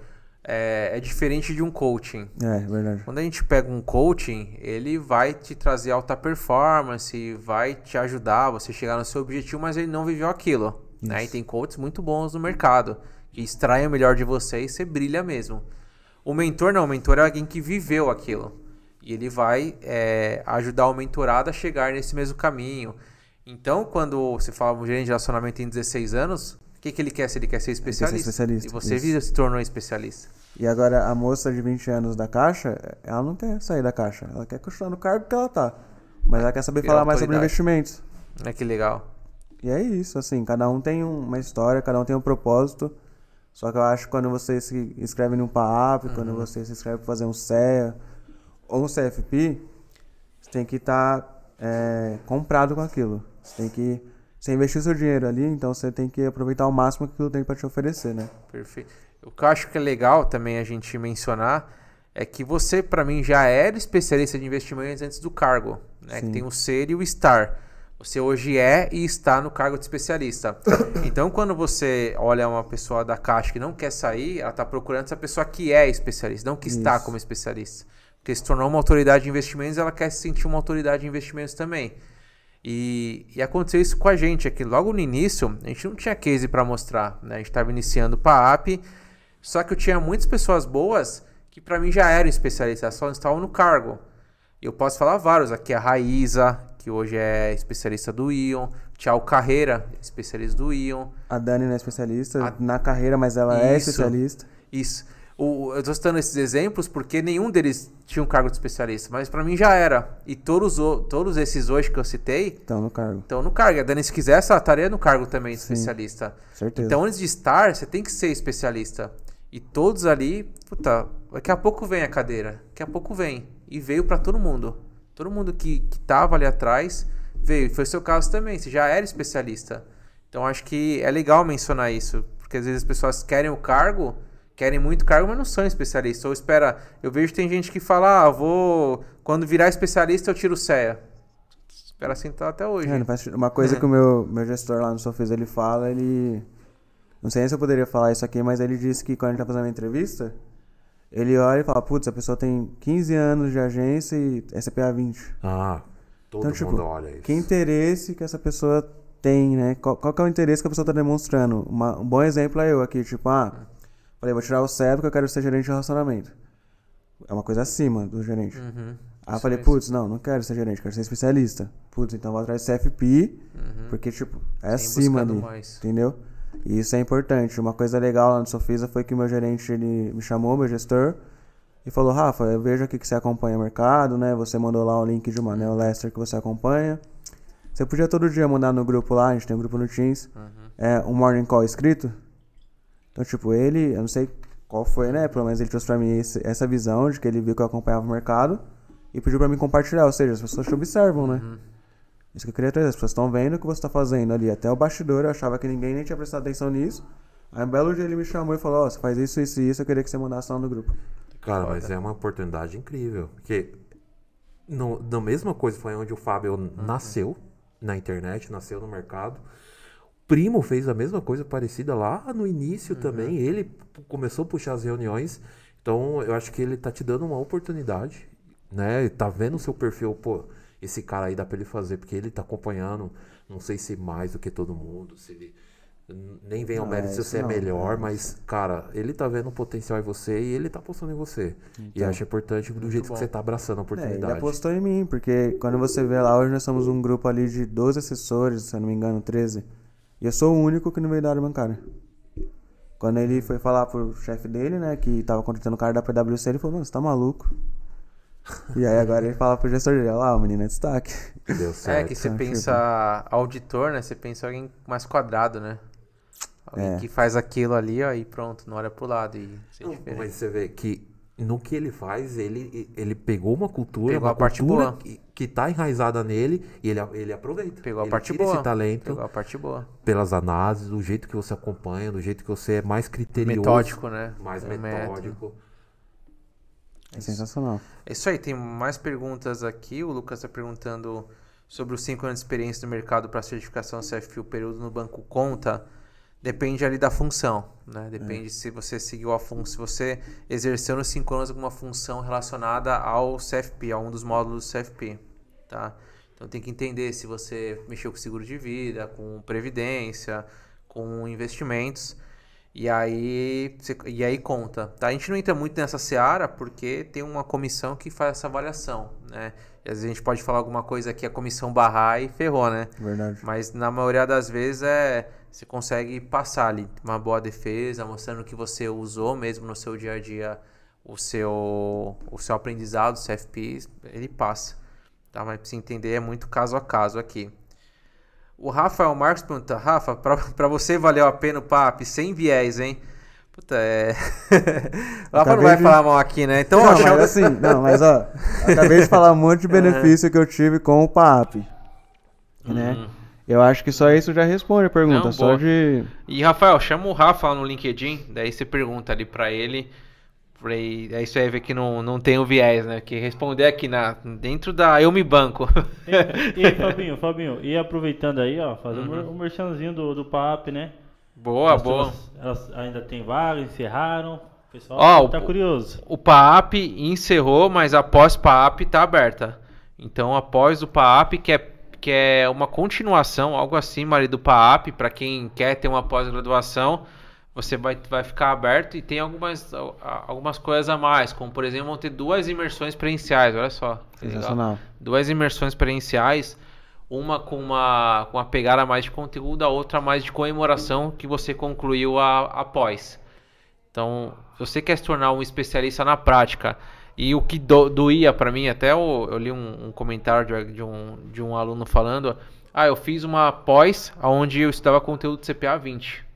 Speaker 3: É, é diferente de um coaching.
Speaker 4: É, verdade.
Speaker 3: Quando a gente pega um coaching, ele vai te trazer alta performance, vai te ajudar a você chegar no seu objetivo, mas ele não viveu aquilo. Né? E tem coaches muito bons no mercado, que extraem o melhor de você e você brilha mesmo. O mentor não, o mentor é alguém que viveu aquilo. E ele vai é, ajudar o mentorado a chegar nesse mesmo caminho. Então, quando você fala um gerente de relacionamento tem 16 anos, o que, que ele quer? Se ele quer ser especialista.
Speaker 4: especialista,
Speaker 3: E você
Speaker 4: isso.
Speaker 3: se tornou especialista.
Speaker 4: E agora a moça de 20 anos da Caixa, ela não quer sair da Caixa. Ela quer continuar no cargo que ela tá. Mas ela quer saber falar mais sobre investimentos.
Speaker 3: Olha que legal.
Speaker 4: E é isso, assim, cada um tem um- uma história, cada um tem um propósito. Só que eu acho que quando você se inscreve num PAP, quando você se inscreve pra fazer um CEA ou um CFP, você tem que estar comprado com aquilo. Você tem que. Você investiu seu dinheiro ali, então você tem que aproveitar o máximo que aquilo tem pra te oferecer, né?
Speaker 3: Perfeito. O que eu acho que é legal também a gente mencionar é que você, pra mim, já era especialista de investimentos antes do cargo. Né? Que tem o ser e o estar. Você hoje é e está no cargo de especialista. [coughs] Então, quando você olha uma pessoa da caixa que não quer sair, ela está procurando essa pessoa que é especialista, não que está
Speaker 4: Isso.
Speaker 3: como especialista. Porque se tornou uma autoridade de investimentos, ela quer se sentir uma autoridade de investimentos também. E, e aconteceu isso com a gente aqui. Logo no início, a gente não tinha case para mostrar. Né? A gente estava iniciando o PAP, só que eu tinha muitas pessoas boas que para mim já eram especialistas, só estavam no cargo. Eu posso falar vários. Aqui a Raíza, que hoje é especialista do Ion. Tiago Carreira, especialista do Ion.
Speaker 4: A Dani não é especialista
Speaker 3: A-
Speaker 4: na carreira, mas ela é
Speaker 3: Isso.
Speaker 4: especialista.
Speaker 3: Isso. O, eu tô citando esses exemplos porque nenhum deles tinha um cargo de especialista, mas pra mim já era. E todos, todos esses hoje que eu citei
Speaker 4: Então, no cargo.
Speaker 3: estão no cargo. A Dani, se quiser, ela estaria no cargo também de
Speaker 4: Sim.
Speaker 3: especialista.
Speaker 4: Certeza.
Speaker 3: Então, antes de estar, você tem que ser especialista. E todos ali, puta, daqui a pouco vem a cadeira. Daqui a pouco vem. E veio pra todo mundo. Todo mundo que, que tava ali atrás veio. E foi o seu caso também, você já era especialista. Então, acho que é legal mencionar isso. Porque às vezes as pessoas querem o cargo, querem muito cargo, mas não são especialistas. Ou espera, eu vejo tem gente que fala, ah, vou. Quando virar especialista, eu tiro o CEA. Espera assim tá até hoje.
Speaker 4: É. Uma coisa [laughs] que o meu, meu gestor lá no Sofis ele fala, ele. Não sei nem se eu poderia falar isso aqui, mas ele disse que quando a gente tá fazendo uma entrevista, ele olha e fala, putz, a pessoa tem 15 anos de agência e é CPA 20.
Speaker 2: Ah, todo
Speaker 4: Então, tipo,
Speaker 2: mundo olha isso.
Speaker 4: Que interesse que essa pessoa tem, né? Qual, qual que é o interesse que a pessoa tá demonstrando? Uma- um bom exemplo é eu aqui, tipo, ah, falei, vou tirar o CEP porque eu quero ser gerente de relacionamento. É uma coisa acima do gerente.
Speaker 3: Uhum.
Speaker 4: Aí eu
Speaker 3: Isso
Speaker 4: falei, putz, não, não quero ser gerente, quero ser especialista. Putz, então vou atrás de CFP, porque, tipo, é
Speaker 3: Sem
Speaker 4: acima ali.
Speaker 3: mais.
Speaker 4: Entendeu? E isso é importante. Uma coisa legal lá no Sofisa foi que o meu gerente, ele me chamou, meu gestor, e falou, Rafa, eu vejo aqui que você acompanha o mercado, né? Você mandou lá o link de uma Neo Lester que você acompanha. Você podia todo dia mandar no grupo lá, a gente tem um grupo no Teams, é, um morning call escrito. Então, tipo, ele, eu não sei qual foi, né? Pelo menos ele trouxe pra mim esse- essa visão de que ele viu que eu acompanhava o mercado e pediu pra mim compartilhar. Ou seja, as pessoas te observam, né? Isso que eu queria trazer. As pessoas estão vendo o que você tá fazendo ali. Até o bastidor eu achava que ninguém nem tinha prestado atenção nisso. Aí um belo dia ele me chamou e falou: Ó, você faz isso, isso e isso. Eu queria que você mandasse lá no grupo.
Speaker 2: Cara, mas é uma oportunidade incrível. Porque no, na mesma coisa foi onde o Fábio
Speaker 3: Uhum.
Speaker 2: nasceu na internet, nasceu no mercado. O primo fez a mesma coisa parecida lá no início
Speaker 3: Uhum.
Speaker 2: também. Ele começou a puxar as reuniões. Então eu acho que ele tá te dando uma oportunidade, né? Tá vendo o seu perfil, pô, esse cara aí dá pra ele fazer, porque ele tá acompanhando, não sei se mais do que todo mundo, se ele. Nem vem ao
Speaker 4: Não,
Speaker 2: mérito
Speaker 4: é
Speaker 2: se você é
Speaker 4: não,
Speaker 2: melhor,
Speaker 4: é
Speaker 2: mas, cara, ele tá vendo o potencial em você e ele tá apostando em você. e
Speaker 4: Então.
Speaker 2: acho importante do jeito
Speaker 3: bom.
Speaker 2: que você tá abraçando a
Speaker 4: É, ele
Speaker 2: oportunidade.
Speaker 4: apostou em mim, porque quando você vê lá, hoje nós somos um grupo ali de 12 assessores, se eu não me engano, 13. E eu sou o único que não veio da área bancária. Quando ele foi falar pro chefe dele, né, que tava contratando o cara da PwC, ele falou, mano, você tá maluco? E aí agora ele fala pro gestor dele, olha lá, o menino é destaque.
Speaker 2: Deu
Speaker 3: É
Speaker 2: certo.
Speaker 3: que você
Speaker 4: Então,
Speaker 3: pensa auditor, né? Você pensa alguém mais quadrado, né? Alguém
Speaker 4: É.
Speaker 3: que faz aquilo ali, ó, e pronto, não olha pro lado e
Speaker 2: Não,
Speaker 3: diferente.
Speaker 2: mas você vê que no que ele faz, ele, ele pegou uma cultura,
Speaker 3: Pegou
Speaker 2: uma
Speaker 3: a parte
Speaker 2: cultura
Speaker 3: boa.
Speaker 2: que, que tá enraizada nele e ele, ele aproveita.
Speaker 3: Pegou a
Speaker 2: ele
Speaker 3: parte
Speaker 2: tira
Speaker 3: boa.
Speaker 2: esse talento
Speaker 3: Pegou a parte boa.
Speaker 2: pelas análises, do jeito que você acompanha, do jeito que você é mais criterioso.
Speaker 3: Metódico, né?
Speaker 2: Mais
Speaker 3: É um método.
Speaker 4: É sensacional.
Speaker 3: É isso aí, tem mais perguntas aqui. O Lucas está perguntando sobre os 5 anos de experiência no mercado para certificação CFP, o período no banco conta. Depende ali da função, né? Depende se você seguiu a função, se você exerceu nos 5 anos alguma função relacionada ao CFP, a um dos módulos do CFP, tá? Então tem que entender se você mexeu com seguro de vida, com previdência, com investimentos. E aí, e aí conta. Tá? A gente não entra muito nessa seara porque tem uma comissão que faz essa avaliação, né? E às vezes a gente pode falar alguma coisa que a comissão barrar e ferrou, né?
Speaker 4: Verdade.
Speaker 3: Mas na maioria das vezes é você consegue passar ali uma boa defesa, mostrando que você usou mesmo no seu dia a dia o seu o seu aprendizado, o CFP, ele passa. Tá? Mas você entender é muito caso a caso aqui. O Rafael Marcos pergunta, Rafa, pra, [laughs] pra você valeu a pena o PAP sem viés, hein? Puta, é. o [laughs] Rafa não vai
Speaker 4: de-
Speaker 3: falar mal aqui, né? Então,
Speaker 4: não,
Speaker 3: ó,
Speaker 4: mas assim, não, mas ó, [laughs] acabei de falar um monte de benefício que eu tive com o PAP. Né? Eu acho que só isso já responde a pergunta.
Speaker 3: Não,
Speaker 4: só
Speaker 3: boa.
Speaker 4: de.
Speaker 3: E Rafael, chama o Rafa lá no LinkedIn, daí você pergunta ali pra ele. Pra ele- Aí você vai ver que não, não tem o viés, né? Que responder aqui na, dentro da Eu Me Banco.
Speaker 1: E aí, Fabinho, Fabinho, e aproveitando aí, ó, fazer
Speaker 3: Uhum.
Speaker 1: um merchanzinho do, do PAP, né?
Speaker 3: boa,
Speaker 1: As
Speaker 3: boa.
Speaker 1: turmas, Elas ainda tem vaga, encerraram. O pessoal
Speaker 3: Ó,
Speaker 1: tá
Speaker 3: o-
Speaker 1: curioso.
Speaker 3: O PAAP encerrou, mas após PAAP tá aberta. Então, após o PAAP, que é, que é uma continuação, algo assim, ali do PAAP, para quem quer ter uma pós-graduação, você vai, vai ficar aberto e tem algumas, algumas coisas a mais, como por exemplo, vão ter duas imersões presenciais, olha só. legal.
Speaker 4: Sensacional.
Speaker 3: Duas imersões experienciais, uma com uma, com uma pegada mais de conteúdo, a outra mais de comemoração que você concluiu a, após. Então, você quer se tornar um especialista na prática, e o que do, doía para mim, até eu, eu li um, um comentário de, de, um, de um aluno falando, ah, eu fiz uma pós onde eu estudava conteúdo de CPA 20.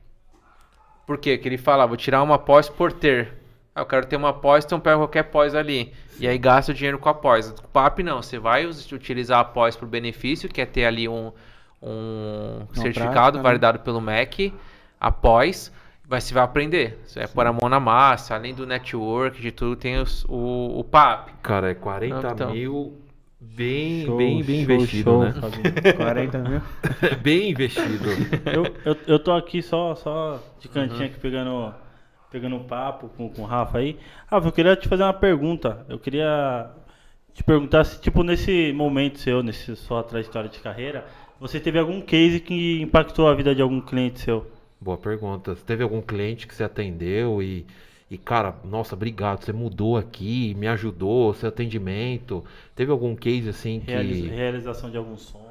Speaker 3: Por quê? Que ele fala, vou tirar uma pós por ter. Ah, eu quero ter uma pós, então pega qualquer pós ali. E aí gasta o dinheiro com a pós. O PAP não, você vai utilizar a pós por benefício, que é ter ali um, um certificado prática, né? validado né? pelo MEC, após, mas você vai aprender. Você vai pôr a mão na massa, além do network, de tudo, tem os, o, o PAP.
Speaker 2: Cara, é 40 então, mil bem, show, bem, bem show, investido, show, né?
Speaker 4: 40 mil? [laughs]
Speaker 2: bem investido.
Speaker 1: Eu, eu, eu tô aqui só, só de cantinho uhum. aqui pegando pegando papo com, com o Rafa aí. Rafa, eu queria te fazer uma pergunta. Eu queria te perguntar se, tipo, nesse momento seu, nesse sua trajetória de carreira, você teve algum case que impactou a vida de algum cliente seu?
Speaker 2: Boa pergunta. Você teve algum cliente que você atendeu e, e cara, nossa, obrigado, você mudou aqui, me ajudou, seu atendimento. Teve algum case assim que.
Speaker 1: Realização de algum sonho.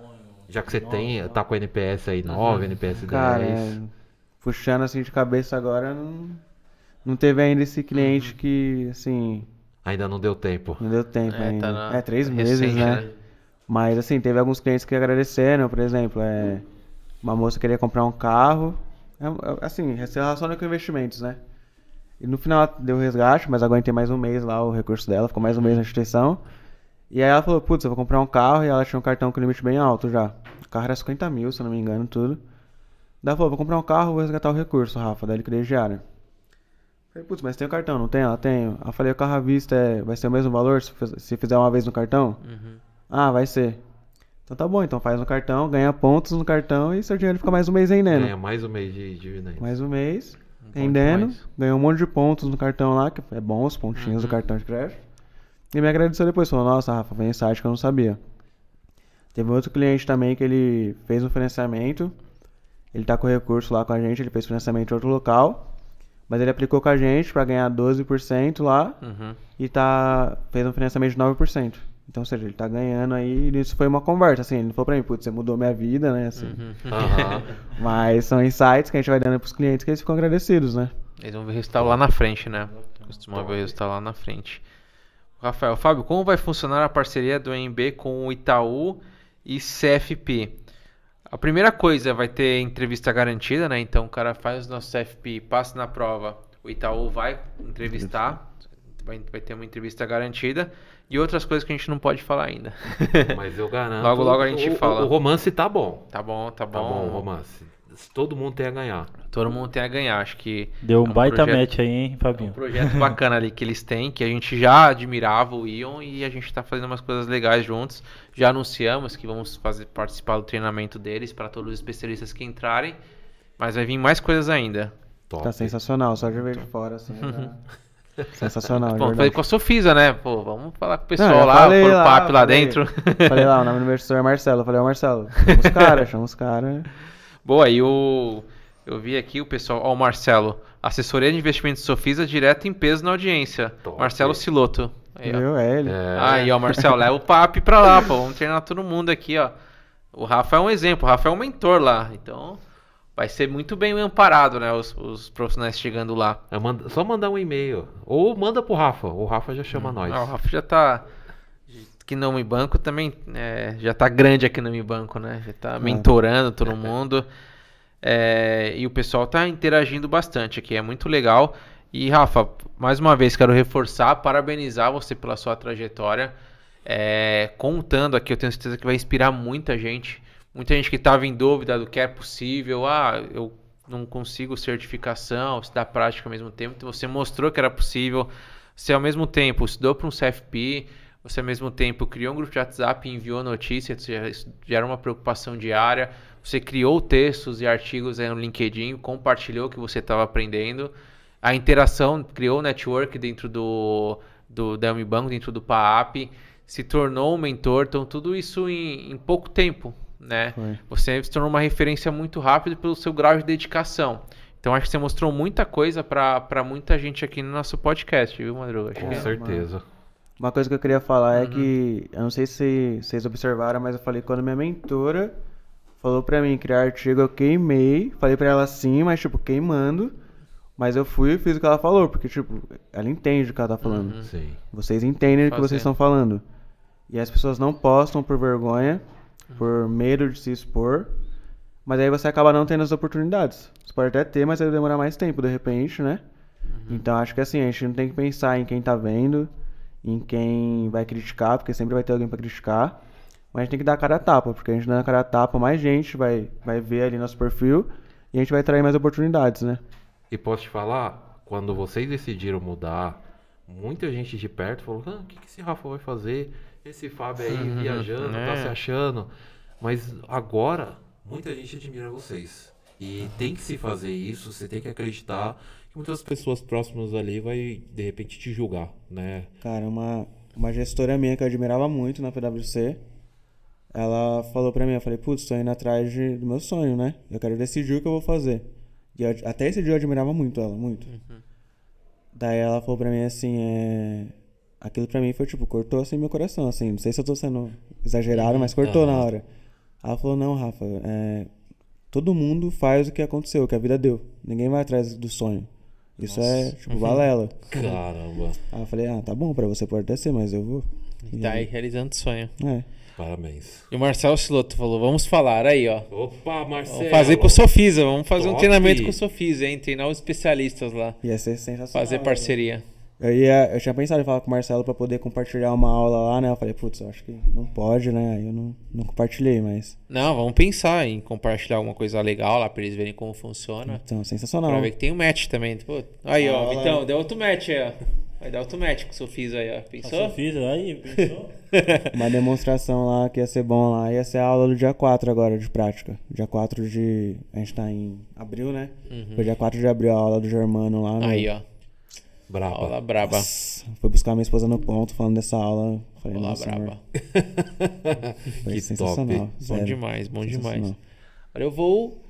Speaker 2: Já que você nossa, tem, tá com a NPS aí 9, uhum. NPS 10. Cara, é,
Speaker 4: puxando assim de cabeça agora, não não teve ainda esse cliente uhum. que, assim.
Speaker 2: Ainda não deu tempo.
Speaker 4: Não deu tempo é, ainda. Tá é, três meses, né? né? Mas, assim, teve alguns clientes que agradeceram, por exemplo, é, uma moça queria comprar um carro. É, é assim, se relaciona com investimentos, né? E no final deu resgate, mas aguentei mais um mês lá o recurso dela, ficou mais um mês na instituição. E aí ela falou, putz, eu vou comprar um carro, e ela tinha um cartão com limite bem alto já. O carro era 50 mil, se eu não me engano, tudo. Daí ela falou, vou comprar um carro, vou resgatar o recurso, Rafa, da liquidez diária. Falei, putz, mas tem o cartão, não tem? Ela tem. Eu falei, o carro à vista é, vai ser o mesmo valor se, se fizer uma vez no cartão? Uhum. Ah, vai ser. Então tá bom, então faz no cartão, ganha pontos no cartão e seu dinheiro fica mais um mês rendendo.
Speaker 2: Ganha mais um mês de dividendos.
Speaker 4: Mais um mês, rendendo, ganhou um monte de pontos no cartão lá, que é bom os pontinhos uhum. do cartão de crédito. E me agradeceu depois, falou, nossa, Rafa, vem site que eu não sabia. Teve outro cliente também que ele fez um financiamento, ele tá com recurso lá com a gente, ele fez financiamento em outro local. Mas ele aplicou com a gente para ganhar 12% lá uhum. e tá, fez um financiamento de 9%. Então, ou seja, ele tá ganhando aí, e isso foi uma conversa, assim, ele não falou pra mim, putz, você mudou minha vida, né, assim. Uhum. Mas são insights que a gente vai dando pros clientes que eles ficam agradecidos, né.
Speaker 3: Eles vão ver o resultado lá na frente, né. Costumam ver o resultado lá na frente. Rafael, Fábio, como vai funcionar a parceria do MB com o Itaú e CFP? A primeira coisa vai ter entrevista garantida, né? Então o cara faz o nosso CFP, passa na prova, o Itaú vai entrevistar, vai ter uma entrevista garantida e outras coisas que a gente não pode falar ainda. [laughs]
Speaker 2: Mas eu garanto.
Speaker 3: logo, logo a gente
Speaker 2: o,
Speaker 3: fala.
Speaker 2: O, romance tá bom.
Speaker 3: Tá bom, tá bom.
Speaker 2: Tá bom o romance. Todo mundo tem a ganhar.
Speaker 3: Todo mundo tem a ganhar. Acho que.
Speaker 1: Deu um, é um baita projeto, match aí, hein, Fabinho?
Speaker 3: É um projeto bacana ali que eles têm, que a gente já admirava o Ion e a gente está fazendo umas coisas legais juntos. Já anunciamos que vamos fazer, participar do treinamento deles para todos os especialistas que entrarem. Mas vai vir mais coisas ainda.
Speaker 4: Top. Tá sensacional, só de ver de fora, assim. [laughs] Tá sensacional.
Speaker 3: Bom, falei com a Sofisa, né? Pô, vamos falar com o pessoal Não, lá, pôr o papo lá dentro.
Speaker 4: Falei lá, o nome do professor é Marcelo. Falei, ó, Marcelo, chama os [laughs] caras, chama os caras.
Speaker 3: Boa, e o. Eu vi aqui o pessoal, ó, o Marcelo, assessoria de investimentos Sofisa direto em peso na audiência. Top. Marcelo Siloto.
Speaker 4: Aí, Viu? É ele.
Speaker 3: É. Aí, ó, Marcelo, leva o papo pra lá, pô. Vamos treinar todo mundo aqui, ó. O Rafa é um exemplo, o Rafa é um mentor lá. Então, vai ser muito bem amparado, né? Os, os profissionais chegando lá.
Speaker 2: É, manda, só mandar um e-mail. Ou manda pro Rafa. O Rafa já chama hum. nós.
Speaker 3: Ah, o Rafa já tá. Aqui no Mi Banco também é, já tá grande aqui no Mi Banco, né? Já tá é. mentorando todo mundo. É, e o pessoal tá interagindo bastante aqui, é muito legal. E Rafa, mais uma vez quero reforçar, parabenizar você pela sua trajetória. É, contando aqui, eu tenho certeza que vai inspirar muita gente. Muita gente que estava em dúvida do que é possível. Ah, eu não consigo certificação, se dá prática ao mesmo tempo. Então você mostrou que era possível. Você ao mesmo tempo estudou para um CFP, você ao mesmo tempo criou um grupo de WhatsApp e enviou notícias, já era uma preocupação diária. Você criou textos e artigos no LinkedIn, compartilhou o que você estava aprendendo. A interação criou o network dentro do, do da Banco, dentro do PAAP, se tornou um mentor. Então, tudo isso em, em pouco tempo, né? Foi. Você se tornou uma referência muito rápido pelo seu grau de dedicação. Então, acho que você mostrou muita coisa para muita gente aqui no nosso podcast, viu, Madruga?
Speaker 2: Com certeza.
Speaker 4: Uma coisa que eu queria falar é uhum. é que, eu não sei se vocês observaram, mas eu falei quando minha mentora falou pra mim criar artigo, eu queimei. Falei pra ela sim, mas tipo, queimando. Mas eu fui e fiz o que ela falou, porque, tipo, ela entende o que ela tá falando.
Speaker 3: Uhum.
Speaker 2: Sim.
Speaker 4: Vocês entendem o que vocês estão falando. E as pessoas não postam por vergonha, por medo de se expor. Mas aí você acaba não tendo as oportunidades. Você pode até ter, mas vai demorar mais tempo, de repente, né? Então acho que assim, a gente não tem que pensar em quem tá vendo, em quem vai criticar, porque sempre vai ter alguém pra criticar. Mas a gente tem que dar a cara a tapa, porque a gente dando a cara a tapa, mais gente vai, vai ver ali nosso perfil e a gente vai atrair mais oportunidades, né?
Speaker 2: E posso te falar, quando vocês decidiram mudar, muita gente de perto falou: ah, o que, que esse Rafa vai fazer? Esse Fábio aí
Speaker 3: Uhum,
Speaker 2: viajando,
Speaker 3: é.
Speaker 2: tá se achando. Mas agora, muita gente admira vocês. E tem que se fazer isso, você tem que acreditar que muitas pessoas próximas ali vai, de repente, te julgar, né?
Speaker 4: Cara, uma, uma gestora minha que eu admirava muito na PwC, ela falou pra mim, eu falei, putz, tô indo atrás de- do meu sonho, né? Eu quero decidir o que eu vou fazer. E eu- até esse dia eu admirava muito ela, muito. Daí ela falou pra mim assim, é... Aquilo pra mim foi tipo, cortou assim meu coração, assim. Não sei se eu tô sendo exagerado, mas cortou na
Speaker 2: Aham.
Speaker 4: hora. Ela falou, não, Rafa, é... todo mundo faz o que aconteceu, o que a vida deu. Ninguém vai atrás do sonho. Isso é, tipo, balela.
Speaker 2: Caramba,
Speaker 4: Aí eu falei, ah, tá bom, pra você pode até ser, mas eu vou.
Speaker 3: E tá aí realizando o sonho.
Speaker 4: É.
Speaker 2: parabéns.
Speaker 3: E o Marcelo Siloto falou: vamos falar aí, ó.
Speaker 2: Opa, Marcelo!
Speaker 3: Vamos fazer com o Sofisa, vamos fazer um
Speaker 2: Top.
Speaker 3: treinamento com o Sofisa, hein? Treinar os especialistas lá.
Speaker 4: Ia ser sensacional.
Speaker 3: Fazer parceria.
Speaker 4: Eu, ia, eu tinha pensado em falar com o Marcelo pra poder compartilhar uma aula lá, né? Eu falei, putz, eu acho que não pode, né? Aí eu não, não compartilhei, mas.
Speaker 3: Não, vamos pensar em compartilhar alguma coisa legal lá pra eles verem como funciona.
Speaker 4: Então, sensacional.
Speaker 3: Pra ver que tem um match também. Pô, aí, ó,
Speaker 4: Ah,
Speaker 3: Vitão,
Speaker 4: lá.
Speaker 3: deu outro match aí, ó. Vai dar outro match com o Sofisa aí, ó.
Speaker 1: A
Speaker 3: Pensou?
Speaker 1: Sofia, aí, pensou? [laughs]
Speaker 4: Uma demonstração lá que ia ser bom lá. Ia ser a aula do dia 4 agora, de prática. Dia 4 de. A gente tá em abril, né? Foi dia 4 de abril a aula do Germano lá. No...
Speaker 3: Uhum. Aí, ó.
Speaker 2: Braba.
Speaker 3: Aula braba.
Speaker 4: Nossa, Fui buscar minha esposa no ponto falando dessa aula. Falei,
Speaker 3: Aula braba. [laughs]
Speaker 2: Que
Speaker 4: sensacional.
Speaker 2: top.
Speaker 3: Bom
Speaker 4: sério.
Speaker 3: demais, bom demais. Agora eu vou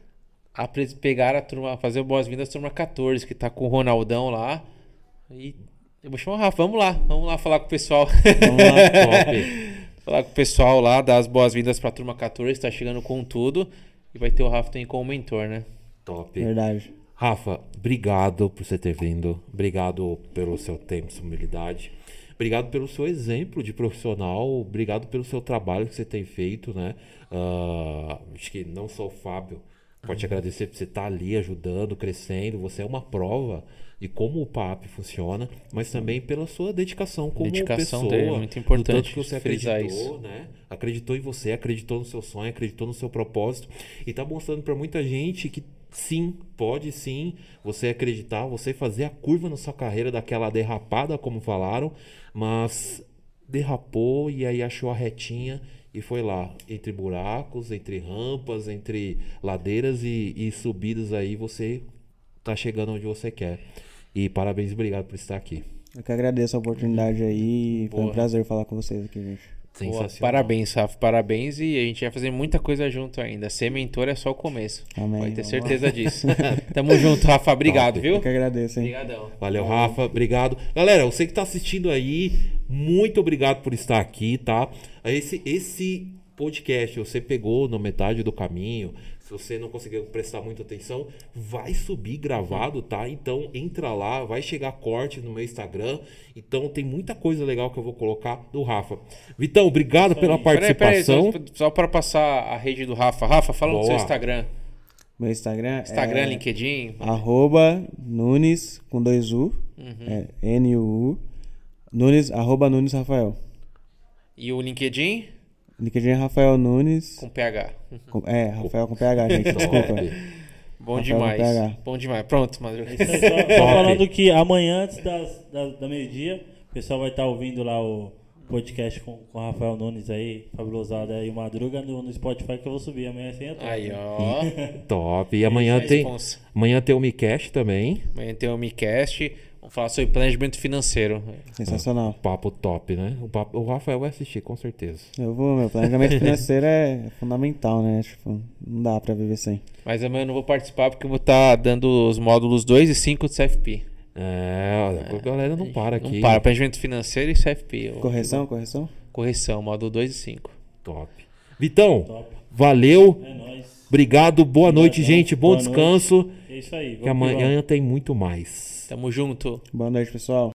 Speaker 3: pegar a turma, fazer boas-vindas turma 14, que tá com o Ronaldão lá. E eu vou chamar o Rafa, vamos lá, vamos lá falar com o pessoal.
Speaker 4: Vamos lá. [laughs]
Speaker 2: Top.
Speaker 3: falar com o pessoal lá, dar as boas-vindas pra turma 14, tá chegando com tudo. E vai ter o Rafa também como mentor, né?
Speaker 2: Top.
Speaker 4: Verdade.
Speaker 2: Rafa, obrigado por você ter vindo. Obrigado pelo seu tempo, sua humildade. Obrigado pelo seu exemplo de profissional. Obrigado pelo seu trabalho que você tem feito, né? Ah, acho que não só o Fábio pode te agradecer por você estar ali ajudando, crescendo. Você é uma prova de como o PAP funciona, mas também pela sua dedicação como
Speaker 3: Dedicação
Speaker 2: pessoa.
Speaker 3: dele, muito importante
Speaker 2: tanto que você acreditou, né? Acreditou em você, acreditou no seu sonho, acreditou no seu propósito e tá mostrando pra muita gente que sim, pode sim, você acreditar, você fazer a curva na sua carreira daquela derrapada, como falaram, mas derrapou e aí achou a retinha e foi lá, entre buracos, entre rampas, entre ladeiras e, e subidas aí, você tá chegando onde você quer. E parabéns, obrigado por estar aqui.
Speaker 4: Eu que agradeço a oportunidade aí. Foi um
Speaker 3: Boa.
Speaker 4: prazer falar com vocês aqui, gente.
Speaker 3: Parabéns, Rafa, parabéns. E a gente vai fazer muita coisa junto ainda. Ser mentor é só o começo.
Speaker 4: Amém.
Speaker 3: Pode ter certeza disso. [laughs] Tamo junto, Rafa. Obrigado,
Speaker 2: Top.
Speaker 3: viu?
Speaker 4: Eu que agradeço, hein?
Speaker 3: Obrigadão.
Speaker 2: Valeu, Rafa. Obrigado. Galera, você que tá assistindo aí, muito obrigado por estar aqui, tá? Esse, esse podcast você pegou na metade do caminho. Se você não conseguiu prestar muita atenção, vai subir gravado, tá? Então entra lá, vai chegar corte no meu Instagram. Então tem muita coisa legal que eu vou colocar do Rafa. Vitão, obrigado pela
Speaker 3: Peraí, peraí,
Speaker 2: participação.
Speaker 3: só, para passar a rede do Rafa. Rafa, fala no
Speaker 2: Boa.
Speaker 3: seu Instagram.
Speaker 4: Meu Instagram,
Speaker 3: Instagram,
Speaker 4: é
Speaker 3: LinkedIn.
Speaker 4: arroba Nunes com dois U. É N-U-U. Nunes, arroba Nunes Rafael.
Speaker 3: E o LinkedIn
Speaker 4: LinkedIn é Rafael Nunes.
Speaker 3: com PH.
Speaker 4: com- é, Rafael com PH, gente. Desculpa.
Speaker 3: Bom
Speaker 4: Rafael
Speaker 3: demais. Bom demais. Pronto, Madruga.
Speaker 1: Só, só falando que amanhã, antes das, da, da meio-dia, o pessoal vai estar ouvindo lá o podcast com, com o Rafael Nunes aí, Fabulosada e o Madruga no, no Spotify que eu vou subir amanhã sem a
Speaker 3: Aí, ó. [laughs]
Speaker 2: Top. E amanhã tem,
Speaker 3: Responsa.
Speaker 2: amanhã tem o Micast também.
Speaker 3: Amanhã tem o MiCast. Falar sobre planejamento financeiro.
Speaker 4: Sensacional.
Speaker 2: Papo top, né? O, papo, o Rafael vai assistir, com certeza.
Speaker 4: Eu vou, meu planejamento financeiro é fundamental, né? Tipo, não dá pra viver sem.
Speaker 3: Mas amanhã eu não vou participar porque eu vou estar dando os módulos 2 e 5 do CFP.
Speaker 2: É, olha, a galera não para aqui.
Speaker 3: Não para. Planejamento financeiro e CFP.
Speaker 4: Correção, correção?
Speaker 3: Correção, módulo 2 e 5.
Speaker 2: Top. Vitão,
Speaker 1: Top.
Speaker 2: valeu.
Speaker 1: É nóis.
Speaker 2: Obrigado. Boa noite, gente. Bom
Speaker 1: Boa
Speaker 2: descanso.
Speaker 1: É isso aí.
Speaker 2: Que amanhã tem muito mais.
Speaker 3: Tamo junto.
Speaker 4: Boa noite, pessoal.